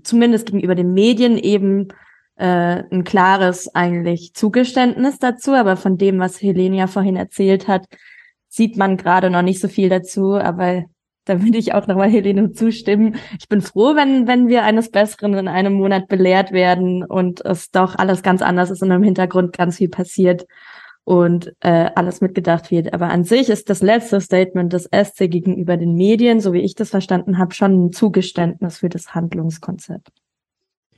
zumindest gegenüber den Medien, eben äh, ein klares eigentlich Zugeständnis dazu, aber von dem, was Helene ja vorhin erzählt hat, sieht man gerade noch nicht so viel dazu, aber da würde ich auch nochmal Helene zustimmen. Ich bin froh, wenn, wenn wir eines Besseren in einem Monat belehrt werden und es doch alles ganz anders ist und im Hintergrund ganz viel passiert und äh, alles mitgedacht wird. Aber an sich ist das letzte Statement des SC gegenüber den Medien, so wie ich das verstanden habe, schon ein Zugeständnis für das Handlungskonzept.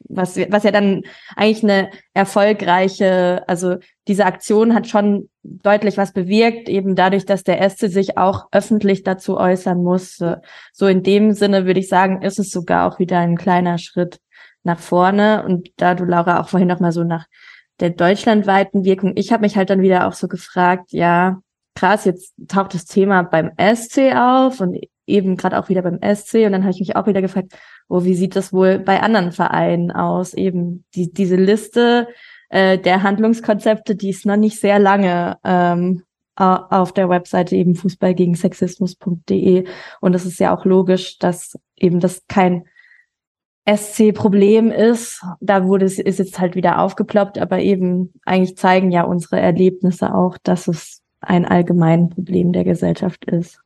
Was, was ja dann eigentlich eine erfolgreiche, also diese Aktion hat schon deutlich was bewirkt, eben dadurch, dass der SC sich auch öffentlich dazu äußern musste. So in dem Sinne würde ich sagen, ist es sogar auch wieder ein kleiner Schritt nach vorne. Und da du, Laura, auch vorhin noch mal so nach der deutschlandweiten Wirkung. Ich habe mich halt dann wieder auch so gefragt, ja, krass, jetzt taucht das Thema beim SC auf und eben gerade auch wieder beim SC und dann habe ich mich auch wieder gefragt, oh, wie sieht das wohl bei anderen Vereinen aus? Eben die, diese Liste äh, der Handlungskonzepte, die ist noch nicht sehr lange ähm, auf der Webseite eben Fußball gegen Sexismus.de und es ist ja auch logisch, dass eben das kein SC-Problem ist. Da wurde es, ist jetzt halt wieder aufgeploppt, aber eben eigentlich zeigen ja unsere Erlebnisse auch, dass es ein allgemein Problem der Gesellschaft ist.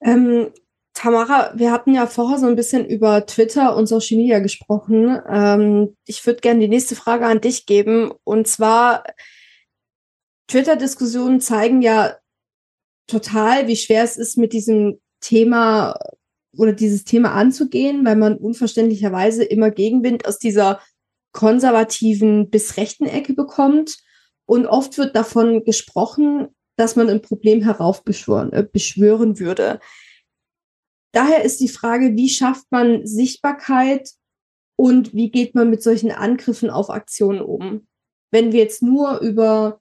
Ähm, Tamara, wir hatten ja vorher so ein bisschen über Twitter und Social Media gesprochen. Ähm, ich würde gerne die nächste Frage an dich geben. Und zwar, Twitter-Diskussionen zeigen ja total, wie schwer es ist, mit diesem Thema oder dieses Thema anzugehen, weil man unverständlicherweise immer Gegenwind aus dieser konservativen bis rechten Ecke bekommt. Und oft wird davon gesprochen, dass man ein Problem heraufbeschwören äh, beschwören würde. Daher ist die Frage, wie schafft man Sichtbarkeit und wie geht man mit solchen Angriffen auf Aktionen um? Wenn wir jetzt nur über,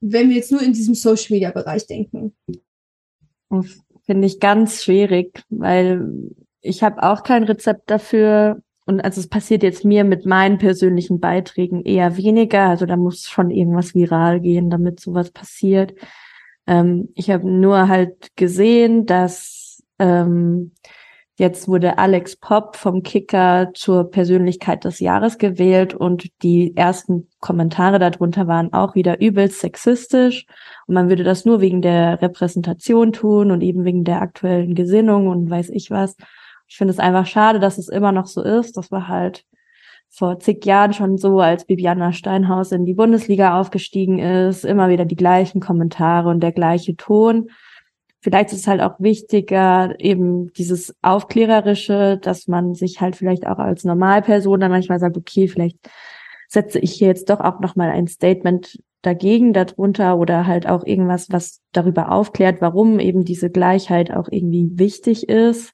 wenn wir jetzt nur in diesem Social Media Bereich denken finde ich ganz schwierig, weil ich habe auch kein Rezept dafür. und also es passiert jetzt mir mit meinen persönlichen Beiträgen eher weniger. Also da muss schon irgendwas viral gehen, damit sowas passiert. Ähm, ich habe nur halt gesehen, dass ähm, jetzt wurde Alex Pop vom Kicker zur Persönlichkeit des Jahres gewählt und die ersten Kommentare darunter waren auch wieder übelst sexistisch und man würde das nur wegen der Repräsentation tun und eben wegen der aktuellen Gesinnung und weiß ich was. Ich finde es einfach schade, dass es immer noch so ist. Das war halt vor zig Jahren schon so, als Bibiana Steinhaus in die Bundesliga aufgestiegen ist, immer wieder die gleichen Kommentare und der gleiche Ton. Vielleicht ist es halt auch wichtiger, eben dieses Aufklärerische, dass man sich halt vielleicht auch als Normalperson dann manchmal sagt, okay, vielleicht setze ich hier jetzt doch auch nochmal ein Statement dagegen darunter oder halt auch irgendwas, was darüber aufklärt, warum eben diese Gleichheit auch irgendwie wichtig ist.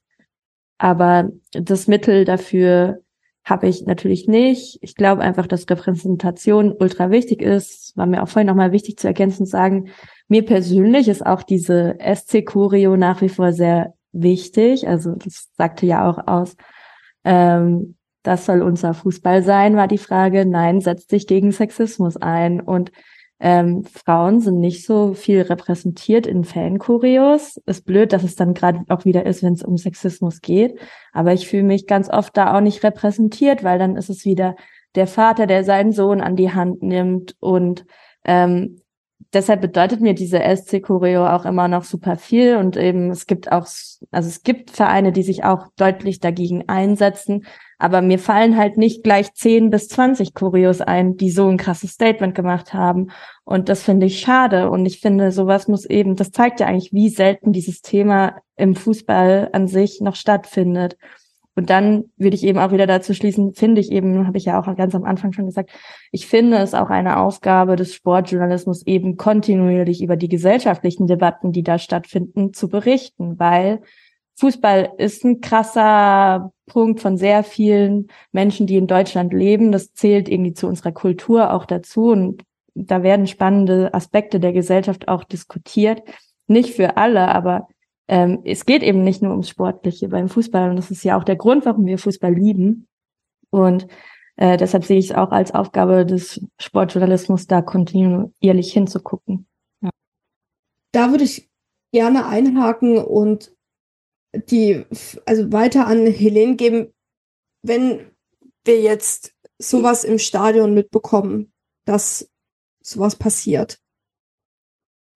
Aber das Mittel dafür habe ich natürlich nicht. Ich glaube einfach, dass Repräsentation ultra wichtig ist. War mir auch vorhin nochmal wichtig zu ergänzen und sagen, mir persönlich ist auch diese SC-Choreo nach wie vor sehr wichtig. Also das sagte ja auch aus, ähm, das soll unser Fußball sein, war die Frage. Nein, setzt sich gegen Sexismus ein. Und ähm, Frauen sind nicht so viel repräsentiert in Fanchoreos. Ist blöd, dass es dann gerade auch wieder ist, wenn es um Sexismus geht. Aber ich fühle mich ganz oft da auch nicht repräsentiert, weil dann ist es wieder der Vater, der seinen Sohn an die Hand nimmt. Und ähm, deshalb bedeutet mir diese SC Choreo auch immer noch super viel. Und eben es gibt auch, also es gibt Vereine, die sich auch deutlich dagegen einsetzen. Aber mir fallen halt nicht gleich 10 bis 20 Choreos ein, die so ein krasses Statement gemacht haben. Und das finde ich schade. Und ich finde, sowas muss eben, das zeigt ja eigentlich, wie selten dieses Thema im Fußball an sich noch stattfindet. Und dann würde ich eben auch wieder dazu schließen, finde ich eben, habe ich ja auch ganz am Anfang schon gesagt, ich finde es auch eine Aufgabe des Sportjournalismus, eben kontinuierlich über die gesellschaftlichen Debatten, die da stattfinden, zu berichten, weil Fußball ist ein krasser Punkt von sehr vielen Menschen, die in Deutschland leben. Das zählt irgendwie zu unserer Kultur auch dazu. Und da werden spannende Aspekte der Gesellschaft auch diskutiert. Nicht für alle, aber ähm, es geht eben nicht nur ums Sportliche beim Fußball. Und das ist ja auch der Grund, warum wir Fußball lieben. Und äh, deshalb sehe ich es auch als Aufgabe des Sportjournalismus, da kontinuierlich hinzugucken. Ja. Da würde ich gerne einhaken und die also weiter an Helene geben, wenn wir jetzt sowas im Stadion mitbekommen, dass sowas passiert.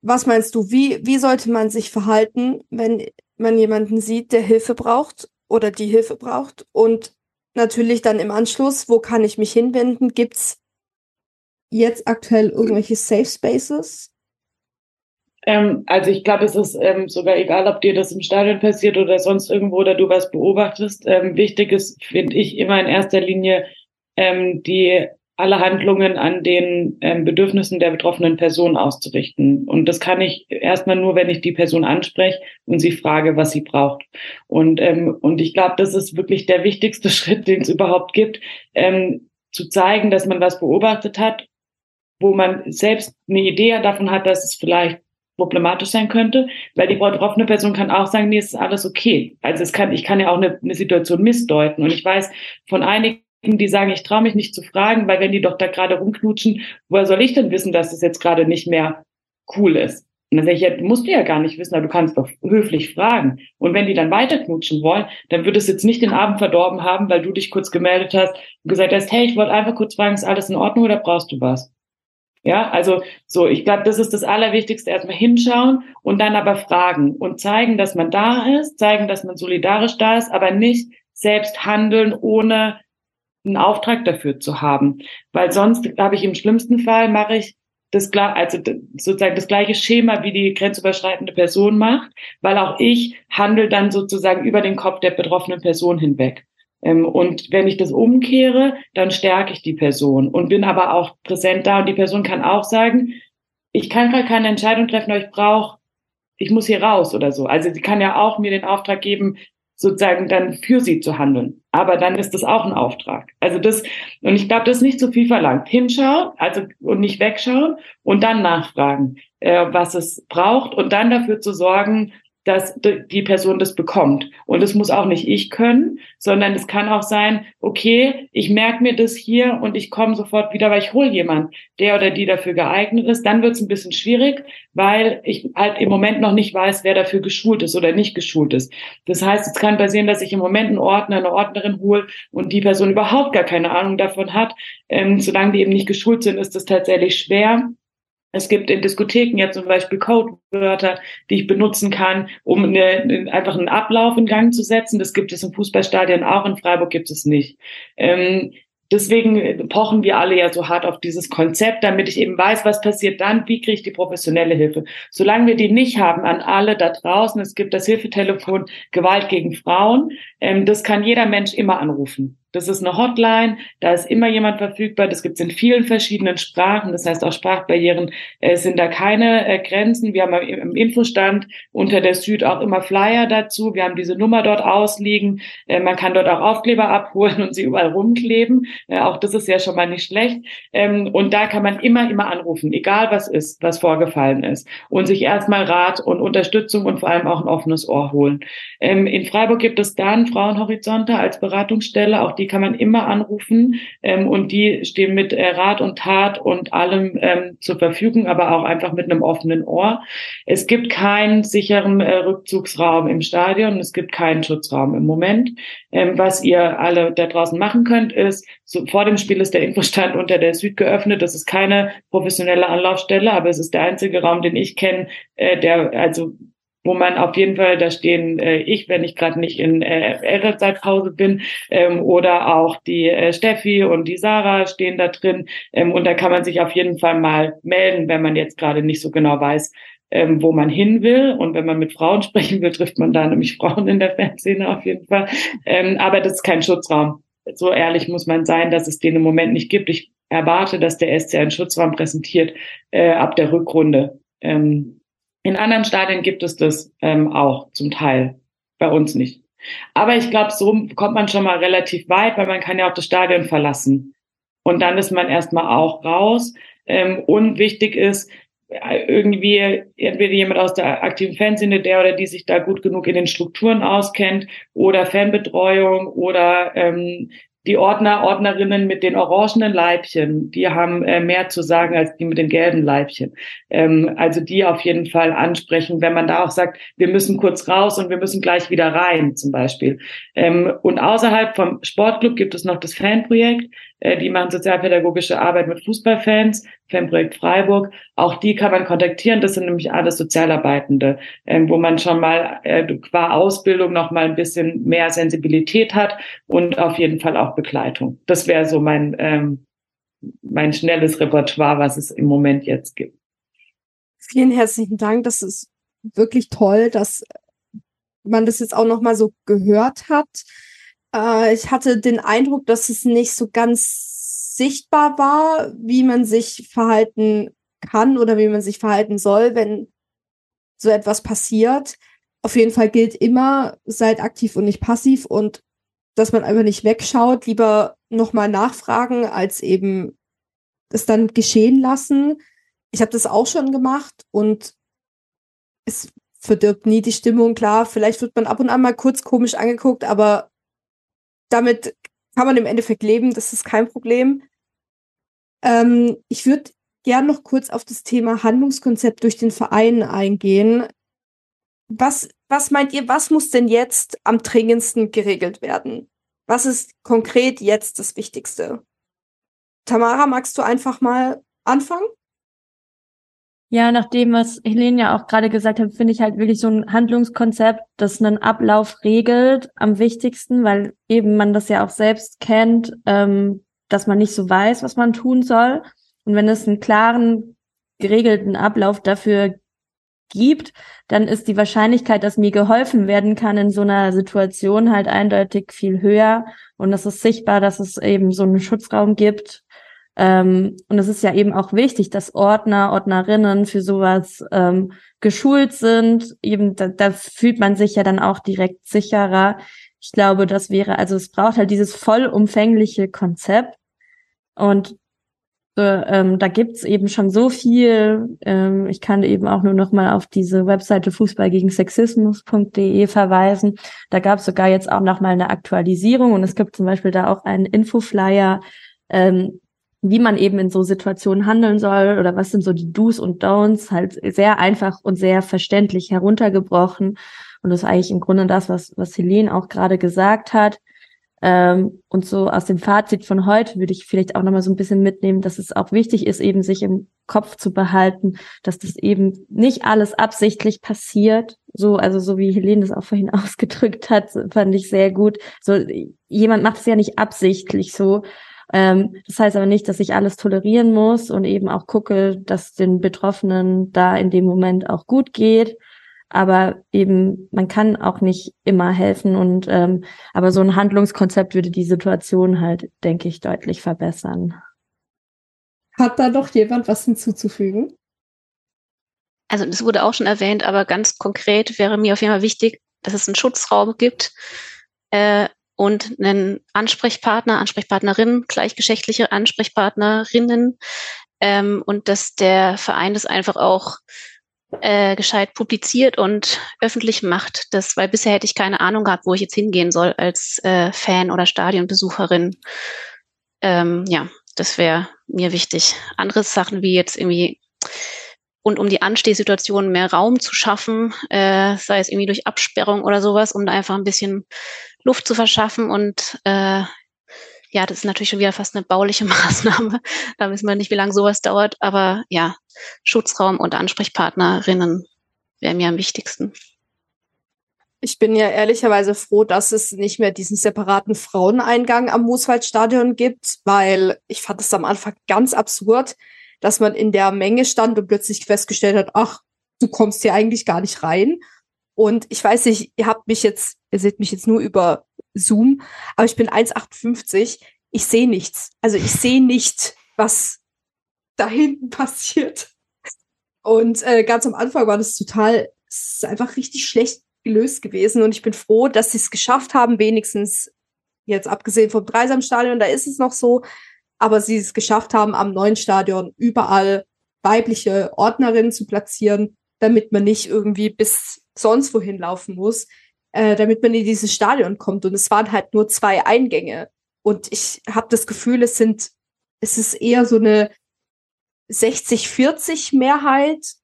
Was meinst du, wie, wie sollte man sich verhalten, wenn man jemanden sieht, der Hilfe braucht oder die Hilfe braucht? Und natürlich dann im Anschluss, wo kann ich mich hinwenden? Gibt's jetzt aktuell irgendwelche Safe Spaces? Ähm, also ich glaube, es ist ähm, sogar egal, ob dir das im Stadion passiert oder sonst irgendwo oder du was beobachtest. Ähm, wichtig ist, finde ich, immer in erster Linie ähm, die alle Handlungen an den ähm, Bedürfnissen der betroffenen Person auszurichten. Und das kann ich erstmal nur, wenn ich die Person anspreche und sie frage, was sie braucht. Und, ähm, und ich glaube, das ist wirklich der wichtigste [LAUGHS] Schritt, den es überhaupt gibt, ähm, zu zeigen, dass man was beobachtet hat, wo man selbst eine Idee davon hat, dass es vielleicht problematisch sein könnte, weil die betroffene Person kann auch sagen, nee, es ist alles okay. Also es kann, ich kann ja auch eine, eine Situation missdeuten. Und ich weiß von einigen, die sagen, ich traue mich nicht zu fragen, weil wenn die doch da gerade rumknutschen, woher soll ich denn wissen, dass es jetzt gerade nicht mehr cool ist? Und dann sage ich, ja, musst du ja gar nicht wissen, aber du kannst doch höflich fragen. Und wenn die dann weiter knutschen wollen, dann wird es jetzt nicht den Abend verdorben haben, weil du dich kurz gemeldet hast und gesagt hast, hey, ich wollte einfach kurz fragen, ist alles in Ordnung oder brauchst du was? Ja, also so, ich glaube, das ist das Allerwichtigste, erstmal hinschauen und dann aber fragen und zeigen, dass man da ist, zeigen, dass man solidarisch da ist, aber nicht selbst handeln, ohne einen Auftrag dafür zu haben. Weil sonst habe ich im schlimmsten Fall mache ich das also sozusagen das gleiche Schema, wie die grenzüberschreitende Person macht, weil auch ich handle dann sozusagen über den Kopf der betroffenen Person hinweg. Ähm, und wenn ich das umkehre, dann stärke ich die Person und bin aber auch präsent da. Und die Person kann auch sagen, ich kann gerade keine Entscheidung treffen, aber ich brauche, ich muss hier raus oder so. Also sie kann ja auch mir den Auftrag geben, sozusagen dann für sie zu handeln. Aber dann ist das auch ein Auftrag. Also das, und ich glaube, das ist nicht zu viel verlangt. Hinschauen, also und nicht wegschauen und dann nachfragen, äh, was es braucht und dann dafür zu sorgen, dass die Person das bekommt. Und es muss auch nicht ich können, sondern es kann auch sein, okay, ich merke mir das hier und ich komme sofort wieder, weil ich hole jemand, der oder die dafür geeignet ist. Dann wird es ein bisschen schwierig, weil ich halt im Moment noch nicht weiß, wer dafür geschult ist oder nicht geschult ist. Das heißt, es kann passieren, dass ich im Moment einen Ordner, eine Ordnerin hole und die Person überhaupt gar keine Ahnung davon hat. Ähm, solange die eben nicht geschult sind, ist das tatsächlich schwer. Es gibt in Diskotheken ja zum Beispiel Codewörter, die ich benutzen kann, um eine, einfach einen Ablauf in Gang zu setzen. Das gibt es im Fußballstadion auch, in Freiburg gibt es nicht. Ähm, deswegen pochen wir alle ja so hart auf dieses Konzept, damit ich eben weiß, was passiert dann, wie kriege ich die professionelle Hilfe. Solange wir die nicht haben an alle da draußen, es gibt das Hilfetelefon Gewalt gegen Frauen, ähm, das kann jeder Mensch immer anrufen. Das ist eine Hotline, da ist immer jemand verfügbar. Das gibt es in vielen verschiedenen Sprachen. Das heißt, auch Sprachbarrieren äh, sind da keine äh, Grenzen. Wir haben im Infostand unter der Süd auch immer Flyer dazu. Wir haben diese Nummer dort ausliegen. Äh, man kann dort auch Aufkleber abholen und sie überall rumkleben. Äh, auch das ist ja schon mal nicht schlecht. Ähm, und da kann man immer, immer anrufen, egal was ist, was vorgefallen ist. Und sich erstmal Rat und Unterstützung und vor allem auch ein offenes Ohr holen. Ähm, in Freiburg gibt es dann Frauenhorizonte als Beratungsstelle. Auch die kann man immer anrufen ähm, und die stehen mit äh, Rat und Tat und allem ähm, zur Verfügung, aber auch einfach mit einem offenen Ohr. Es gibt keinen sicheren äh, Rückzugsraum im Stadion, es gibt keinen Schutzraum im Moment. Ähm, was ihr alle da draußen machen könnt, ist, so, vor dem Spiel ist der Infostand unter der Süd geöffnet. Das ist keine professionelle Anlaufstelle, aber es ist der einzige Raum, den ich kenne, äh, der also wo man auf jeden Fall, da stehen äh, ich, wenn ich gerade nicht in äh, Elternzeitpause bin, ähm, oder auch die äh, Steffi und die Sarah stehen da drin. Ähm, und da kann man sich auf jeden Fall mal melden, wenn man jetzt gerade nicht so genau weiß, ähm, wo man hin will. Und wenn man mit Frauen [LAUGHS] sprechen will, trifft man da nämlich Frauen in der Fanszene auf jeden Fall. Ähm, aber das ist kein Schutzraum. So ehrlich muss man sein, dass es den im Moment nicht gibt. Ich erwarte, dass der SC einen Schutzraum präsentiert äh, ab der Rückrunde. Ähm, in anderen Stadien gibt es das ähm, auch zum Teil, bei uns nicht. Aber ich glaube, so kommt man schon mal relativ weit, weil man kann ja auch das Stadion verlassen. Und dann ist man erstmal auch raus. Ähm, und wichtig ist, äh, irgendwie entweder jemand aus der aktiven Fanszene, der oder die sich da gut genug in den Strukturen auskennt, oder Fanbetreuung oder ähm, die Ordner, Ordnerinnen mit den orangenen Leibchen, die haben äh, mehr zu sagen als die mit den gelben Leibchen. Ähm, also die auf jeden Fall ansprechen, wenn man da auch sagt, wir müssen kurz raus und wir müssen gleich wieder rein, zum Beispiel. Ähm, und außerhalb vom Sportclub gibt es noch das Fanprojekt. Äh, die machen sozialpädagogische Arbeit mit Fußballfans, Fanprojekt Freiburg. Auch die kann man kontaktieren. Das sind nämlich alles Sozialarbeitende, ähm, wo man schon mal äh, qua Ausbildung noch mal ein bisschen mehr Sensibilität hat und auf jeden Fall auch Begleitung. Das wäre so mein, ähm, mein schnelles Repertoire, was es im Moment jetzt gibt. Vielen herzlichen Dank. Das ist wirklich toll, dass man das jetzt auch noch mal so gehört hat. Äh, ich hatte den Eindruck, dass es nicht so ganz sichtbar war, wie man sich verhalten kann oder wie man sich verhalten soll, wenn so etwas passiert. Auf jeden Fall gilt immer, seid aktiv und nicht passiv und dass man einfach nicht wegschaut, lieber nochmal nachfragen, als eben es dann geschehen lassen. Ich habe das auch schon gemacht und es verdirbt nie die Stimmung. Klar, vielleicht wird man ab und an mal kurz komisch angeguckt, aber damit kann man im Endeffekt leben, das ist kein Problem. Ähm, ich würde gern noch kurz auf das Thema Handlungskonzept durch den Verein eingehen. Was, was meint ihr, was muss denn jetzt am dringendsten geregelt werden? Was ist konkret jetzt das Wichtigste? Tamara, magst du einfach mal anfangen? Ja, nach dem, was Helene ja auch gerade gesagt hat, finde ich halt wirklich so ein Handlungskonzept, das einen Ablauf regelt, am wichtigsten, weil eben man das ja auch selbst kennt, ähm, dass man nicht so weiß, was man tun soll. Und wenn es einen klaren, geregelten Ablauf dafür gibt, dann ist die Wahrscheinlichkeit, dass mir geholfen werden kann in so einer Situation halt eindeutig viel höher. Und es ist sichtbar, dass es eben so einen Schutzraum gibt, ähm, und es ist ja eben auch wichtig, dass Ordner, Ordnerinnen für sowas ähm, geschult sind. Eben, da, da fühlt man sich ja dann auch direkt sicherer. Ich glaube, das wäre, also es braucht halt dieses vollumfängliche Konzept. Und So, ähm, da gibt's eben schon so viel. Ähm, ich kann eben auch nur noch mal auf diese Webseite fußballgegensexismus.de verweisen. Da gab's sogar jetzt auch noch mal eine Aktualisierung und es gibt zum Beispiel da auch einen Infoflyer, ähm, wie man eben in so Situationen handeln soll oder was sind so die Do's und Don'ts, halt sehr einfach und sehr verständlich heruntergebrochen. Und das ist eigentlich im Grunde das, was, was Helene auch gerade gesagt hat. Ähm, und so aus dem Fazit von heute würde ich vielleicht auch nochmal so ein bisschen mitnehmen, dass es auch wichtig ist, eben sich im Kopf zu behalten, dass das eben nicht alles absichtlich passiert. So, also so wie Helene das auch vorhin [LAUGHS] ausgedrückt hat, fand ich sehr gut. So, jemand macht es ja nicht absichtlich so. Ähm, das heißt aber nicht, dass ich alles tolerieren muss und eben auch gucke, dass den Betroffenen da in dem Moment auch gut geht aber eben man kann auch nicht immer helfen und ähm, aber so ein Handlungskonzept würde die Situation halt, denke ich, deutlich verbessern. Hat da noch jemand was hinzuzufügen? Also das wurde auch schon erwähnt, aber ganz konkret wäre mir auf jeden Fall wichtig, dass es einen Schutzraum gibt äh, und einen Ansprechpartner, Ansprechpartnerinnen, gleichgeschlechtliche Ansprechpartnerinnen ähm, und dass der Verein das einfach auch äh, gescheit publiziert und öffentlich macht. Das, weil bisher hätte ich keine Ahnung gehabt, wo ich jetzt hingehen soll als äh, Fan oder Stadionbesucherin. Ähm, ja, das wäre mir wichtig. Andere Sachen wie jetzt irgendwie und um die Anstehsituation mehr Raum zu schaffen, äh, sei es irgendwie durch Absperrung oder sowas, um da einfach ein bisschen Luft zu verschaffen und äh, ja, das ist natürlich schon wieder fast eine bauliche [LAUGHS] Maßnahme. Da wissen wir nicht, wie lange sowas dauert. Aber ja, Schutzraum und Ansprechpartnerinnen wären mir am wichtigsten. Ich bin ja ehrlicherweise froh, dass es nicht mehr diesen separaten Fraueneingang am Mooswaldstadion gibt, weil ich fand es am Anfang ganz absurd, dass man in der Menge stand und plötzlich festgestellt hat, ach, du kommst hier eigentlich gar nicht rein. Und ich weiß nicht, ihr habt mich jetzt, ihr seht mich jetzt nur über Zoom, aber ich bin 1,58. Ich sehe nichts. Also ich sehe nicht, was da hinten [LAUGHS] passiert. Und äh, ganz am Anfang war das total, es ist einfach richtig schlecht gelöst gewesen. Und ich bin froh, dass sie es geschafft haben, wenigstens jetzt abgesehen vom Dreisamstadion, da ist es noch so, aber sie es geschafft haben, am neuen Stadion überall weibliche Ordnerinnen zu platzieren, damit man nicht irgendwie bis sonst wohin laufen muss äh, damit man in dieses Stadion kommt. Und es waren halt nur zwei Eingänge. Und ich habe das Gefühl, es sind, es ist eher so eine 60-40 Mehrheit,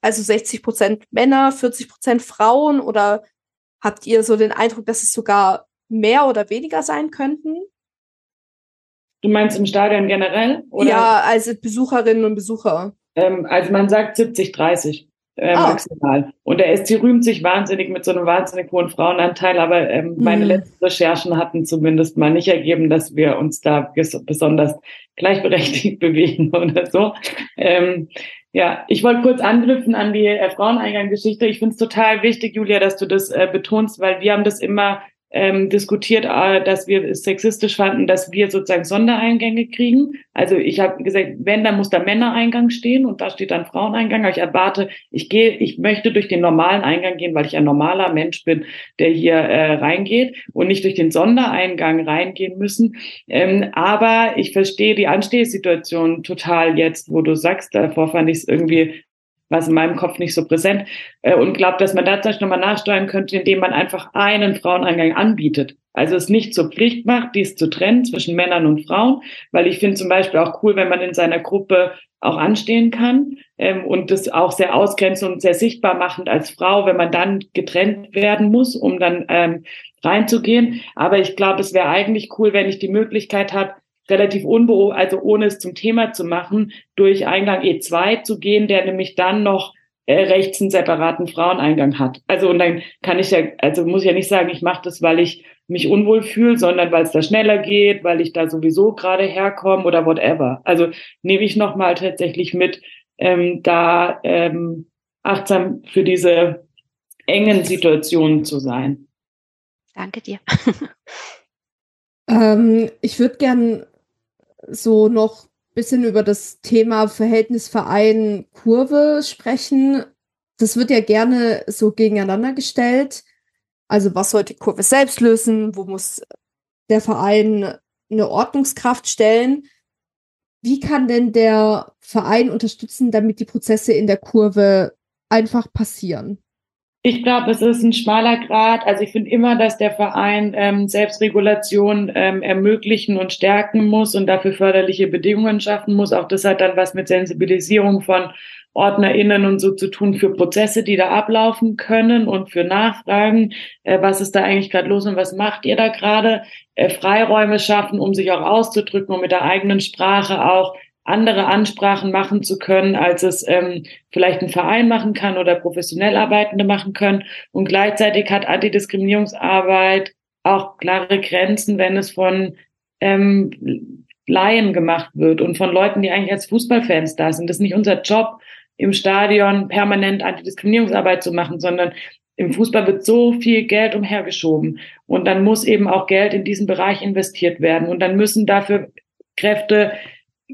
also 60 Prozent Männer, 40 Prozent Frauen, oder habt ihr so den Eindruck, dass es sogar mehr oder weniger sein könnten? Du meinst im Stadion generell? Oder? Ja, also Besucherinnen und Besucher. Ähm, also man sagt 70, 30 äh, ah. maximal. Und der SC rühmt sich wahnsinnig mit so einem wahnsinnig hohen Frauenanteil, aber ähm, mhm. meine letzten Recherchen hatten zumindest mal nicht ergeben, dass wir uns da besonders gleichberechtigt [LAUGHS] bewegen oder so. Ähm, ja, ich wollte kurz anknüpfen an die äh, Fraueneingang-Geschichte. Ich finde es total wichtig, Julia, dass du das äh, betonst, weil wir haben das immer ähm, diskutiert, äh, dass wir es sexistisch fanden, dass wir sozusagen Sondereingänge kriegen. Also ich habe gesagt, wenn, dann muss da Männereingang stehen und da steht dann Fraueneingang. Aber ich erwarte, ich gehe, ich möchte durch den normalen Eingang gehen, weil ich ein normaler Mensch bin, der hier äh, reingeht und nicht durch den Sondereingang reingehen müssen. Ähm, aber ich verstehe die Anstehsituation total jetzt, wo du sagst, davor fand ich es irgendwie was in meinem Kopf nicht so präsent äh, und glaube, dass man vielleicht nochmal nachsteuern könnte, indem man einfach einen Fraueneingang anbietet. Also es nicht zur Pflicht macht, dies zu trennen zwischen Männern und Frauen, weil ich finde zum Beispiel auch cool, wenn man in seiner Gruppe auch anstehen kann ähm, und das auch sehr ausgrenzend und sehr sichtbar machend als Frau, wenn man dann getrennt werden muss, um dann ähm, reinzugehen. Aber ich glaube, es wäre eigentlich cool, wenn ich die Möglichkeit habe, relativ unbeobachtet, also ohne es zum Thema zu machen, durch Eingang E2 zu gehen, der nämlich dann noch äh, rechts einen separaten Fraueneingang hat. Also und dann kann ich ja, also muss ich ja nicht sagen, ich mache das, weil ich mich unwohl fühle, sondern weil es da schneller geht, weil ich da sowieso gerade herkomme oder whatever. Also nehme ich nochmal tatsächlich mit, ähm, da ähm, achtsam für diese engen Situationen zu sein. Danke dir. ähm, ich würde gern so noch bisschen über das Thema Verhältnisverein Kurve sprechen. Das wird ja gerne so gegeneinander gestellt. Also was sollte die Kurve selbst lösen? Wo muss der Verein eine Ordnungskraft stellen? wie kann denn der Verein unterstützen, damit die Prozesse in der Kurve einfach passieren? Ich glaube, es ist ein schmaler Grad. Also ich finde immer, dass der Verein ähm, Selbstregulation ähm, ermöglichen und stärken muss und dafür förderliche Bedingungen schaffen muss. Auch das hat dann was mit Sensibilisierung von OrdnerInnen und so zu tun für Prozesse, die da ablaufen können und für Nachfragen. Äh, was ist da eigentlich gerade los und was macht ihr da gerade? Äh, Freiräume schaffen, um sich auch auszudrücken und mit der eigenen Sprache auch andere Ansprachen machen zu können, als es ähm, vielleicht ein Verein machen kann oder professionell Arbeitende machen können. Und gleichzeitig hat Antidiskriminierungsarbeit auch klare Grenzen, wenn es von ähm, Laien gemacht wird und von Leuten, die eigentlich als Fußballfans da sind. Das ist nicht unser Job, im Stadion permanent Antidiskriminierungsarbeit zu machen, sondern im Fußball wird so viel Geld umhergeschoben und dann muss eben auch Geld in diesen Bereich investiert werden und dann müssen dafür Kräfte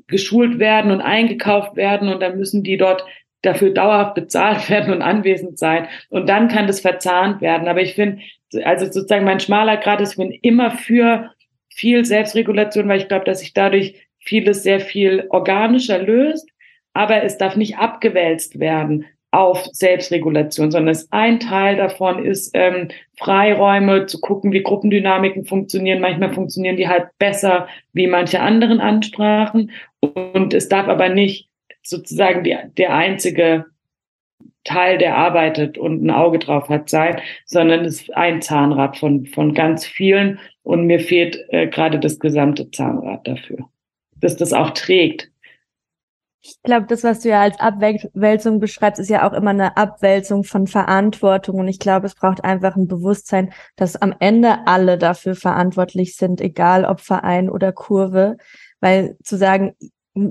geschult werden und eingekauft werden und dann müssen die dort dafür dauerhaft bezahlt [LAUGHS] werden und anwesend sein. Und dann kann das verzahnt werden. Aber ich finde, also sozusagen mein schmaler Grad ist, ich bin immer für viel Selbstregulation, weil ich glaube, dass sich dadurch vieles sehr viel organischer löst. Aber es darf nicht abgewälzt werden auf Selbstregulation, sondern es ein Teil davon ist, ähm, Freiräume zu gucken, wie Gruppendynamiken funktionieren. Manchmal funktionieren die halt besser wie manche anderen Ansprachen. Und es darf aber nicht sozusagen die, der einzige Teil, der arbeitet und ein Auge drauf hat, sein, sondern es ist ein Zahnrad von, von ganz vielen. Und mir fehlt äh, gerade das gesamte Zahnrad dafür, dass das auch trägt. Ich glaube, das, was du ja als Abwälzung beschreibst, ist ja auch immer eine Abwälzung von Verantwortung. Und ich glaube, es braucht einfach ein Bewusstsein, dass am Ende alle dafür verantwortlich sind, egal ob Verein oder Kurve. Weil zu sagen,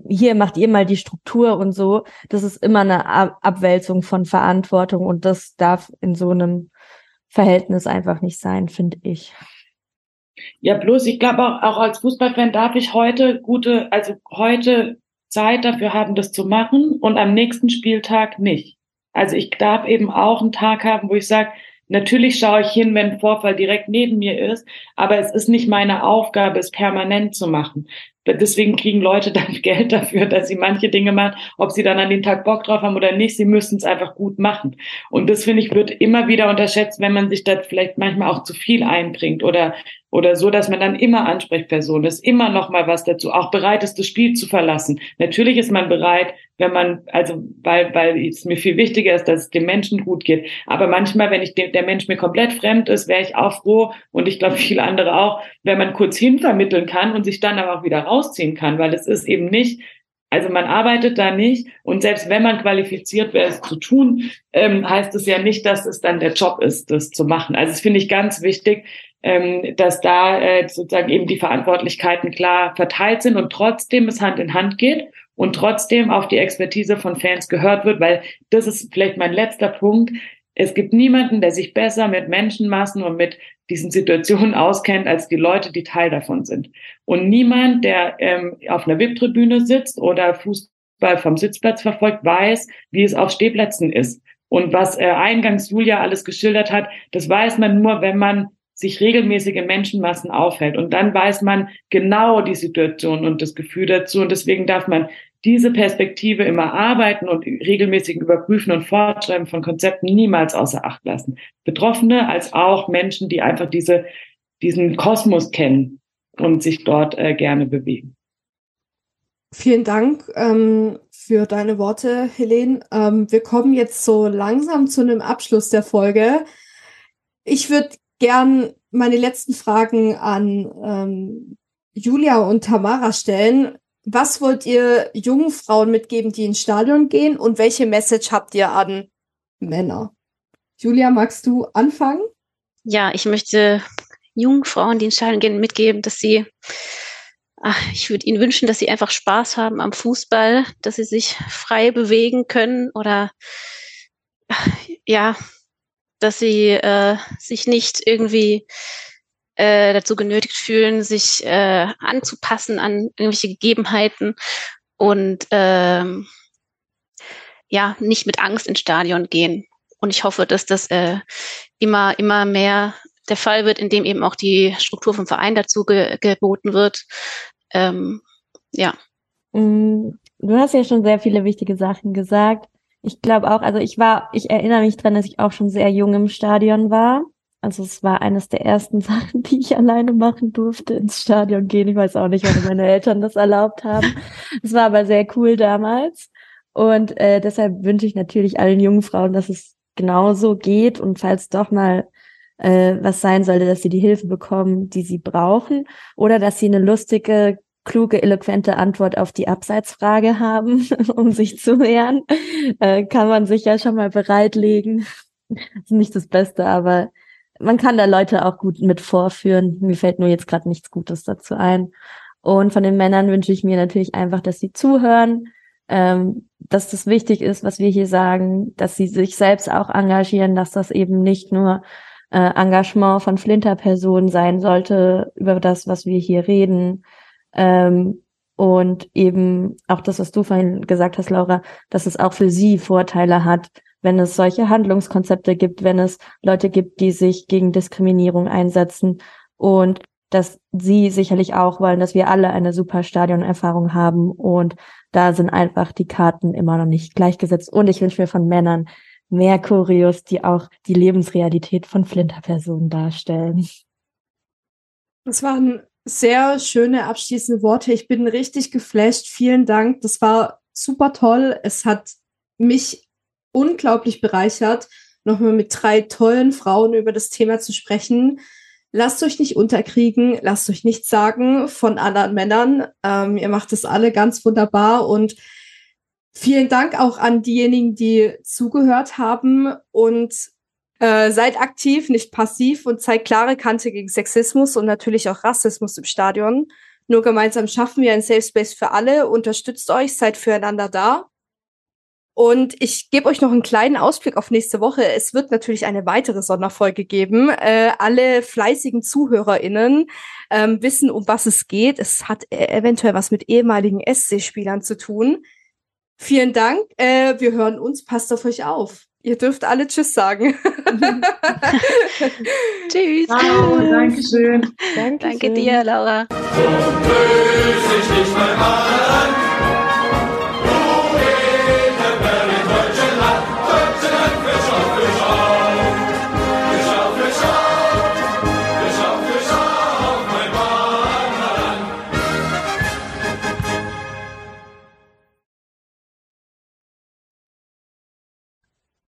hier macht ihr mal die Struktur und so, das ist immer eine Abwälzung von Verantwortung und das darf in so einem Verhältnis einfach nicht sein, finde ich. Ja, bloß ich glaube auch, auch als Fußballfan darf ich heute gute, also heute Zeit dafür haben, das zu machen und am nächsten Spieltag nicht. Also ich darf eben auch einen Tag haben, wo ich sage, natürlich schaue ich hin, wenn ein Vorfall direkt neben mir ist, aber es ist nicht meine Aufgabe, es permanent zu machen. Deswegen kriegen Leute [LAUGHS] dann Geld dafür, dass sie manche Dinge machen, ob sie dann an den Tag Bock drauf haben oder nicht, sie müssen es einfach gut machen. Und das finde ich wird immer wieder unterschätzt, wenn man sich da vielleicht manchmal auch zu viel einbringt oder oder so, dass man dann immer Ansprechperson ist, immer noch mal was dazu, auch bereit ist, das Spiel zu verlassen. Natürlich ist man bereit, wenn man, also weil, weil es mir viel wichtiger ist, dass es dem Menschen gut geht. Aber manchmal, wenn ich de, der Mensch mir komplett fremd ist, wäre ich auch froh und ich glaube [LAUGHS] viele andere auch, wenn man kurz hinvermitteln kann und sich dann aber auch wieder rausziehen kann, weil es ist eben nicht also man arbeitet da nicht und selbst wenn man qualifiziert wäre, es zu tun, ähm, heißt es ja nicht, dass es dann der Job ist, das zu machen. Also das finde ich ganz wichtig, ähm, dass da äh, sozusagen eben die Verantwortlichkeiten klar verteilt sind und trotzdem es Hand in Hand geht und trotzdem auf die Expertise von Fans gehört wird, weil das ist vielleicht mein letzter Punkt. Es gibt niemanden, der sich besser mit Menschenmassen und mit diesen Situationen auskennt, als die Leute, die Teil davon sind. Und niemand, der ähm, auf einer VIP-Tribüne sitzt oder Fußball vom Sitzplatz verfolgt, weiß, wie es auf Stehplätzen ist. Und was äh, eingangs Julia alles geschildert hat, das weiß man nur, wenn man sich regelmäßig in Menschenmassen aufhält. Und dann weiß man genau die Situation und das Gefühl dazu. Und deswegen darf man diese Perspektive immer arbeiten und regelmäßig überprüfen und Fortschreiben von Konzepten niemals außer Acht lassen. Betroffene als auch Menschen, die einfach diese, diesen Kosmos kennen und sich dort äh, gerne bewegen. Vielen Dank ähm, für deine Worte, Helene. Ähm, wir kommen jetzt so langsam zu einem Abschluss der Folge. Ich würde gern meine letzten Fragen an ähm, Julia und Tamara stellen. Was wollt ihr jungen Frauen mitgeben, die ins Stadion gehen und welche Message habt ihr an Männer? Julia, magst du anfangen? Ja, ich möchte jungen Frauen, die ins Stadion gehen, mitgeben, dass sie, ach, ich würde ihnen wünschen, dass sie einfach Spaß haben am Fußball, dass sie sich frei bewegen können oder ja, dass sie äh, sich nicht irgendwie äh, dazu genötigt fühlen, sich äh, anzupassen an irgendwelche Gegebenheiten und ähm, ja, nicht mit Angst ins Stadion gehen. Und ich hoffe, dass das äh, immer, immer mehr der Fall wird, indem eben auch die Struktur vom Verein dazu ge geboten wird. Ähm, ja, Mm, du hast ja schon sehr viele wichtige Sachen gesagt. Ich glaube auch, also ich war, ich erinnere mich dran, dass ich auch schon sehr jung im Stadion war. Also es war eines der ersten [LAUGHS] Sachen, die ich alleine machen durfte, ins Stadion gehen. Ich weiß auch nicht, warum meine Eltern das erlaubt haben. [LAUGHS] Es war aber sehr cool damals. Und äh, deshalb wünsche ich natürlich allen jungen Frauen, dass es genauso geht. Und falls doch mal äh, was sein sollte, dass sie die Hilfe bekommen, die sie brauchen. Oder dass sie eine lustige, kluge, eloquente Antwort auf die Abseitsfrage haben, [LAUGHS] um sich zu wehren, äh, kann man sich ja schon mal bereitlegen. Das ist nicht das Beste, aber man kann da Leute auch gut mit vorführen. Mir fällt nur jetzt gerade nichts Gutes dazu ein. Und von den Männern wünsche ich mir natürlich einfach, dass sie zuhören, ähm, dass das wichtig ist, was wir hier sagen, dass sie sich selbst auch engagieren, dass das eben nicht nur äh, Engagement von Flinterpersonen sein sollte über das, was wir hier reden. Ähm, und eben auch das, was du vorhin gesagt hast, Laura, dass es auch für sie Vorteile hat, wenn es solche Handlungskonzepte gibt, wenn es Leute gibt, die sich gegen Diskriminierung einsetzen und dass sie sicherlich auch wollen, dass wir alle eine super Stadionerfahrung haben und da sind einfach die Karten immer noch nicht gleichgesetzt und ich wünsche mir von Männern mehr Choreos, die auch die Lebensrealität von Flinterpersonen darstellen. Das waren sehr schöne abschließende Worte. Ich bin richtig geflasht. Vielen Dank. Das war super toll. Es hat mich unglaublich bereichert, nochmal mit drei tollen Frauen über das Thema zu sprechen. Lasst euch nicht unterkriegen, lasst euch nichts sagen von anderen Männern. Ähm, ihr macht es alle ganz wunderbar und vielen Dank auch an diejenigen, die zugehört haben und äh, seid aktiv, nicht passiv und zeigt klare Kante gegen Sexismus und natürlich auch Rassismus im Stadion. Nur gemeinsam schaffen wir ein Safe Space für alle. Unterstützt euch, seid füreinander da. Und ich gebe euch noch einen kleinen Ausblick auf nächste Woche. Es wird natürlich eine weitere Sonderfolge geben. Äh, alle fleißigen ZuhörerInnen ähm, wissen, um was es geht. Es hat äh, eventuell was mit ehemaligen SC-Spielern zu tun. Vielen Dank. Äh, wir hören uns. Passt auf euch auf. Ihr dürft alle Tschüss sagen. [LAUGHS] Tschüss. Ciao, danke schön. Danke dir, Laura. So böse ich dich mal an.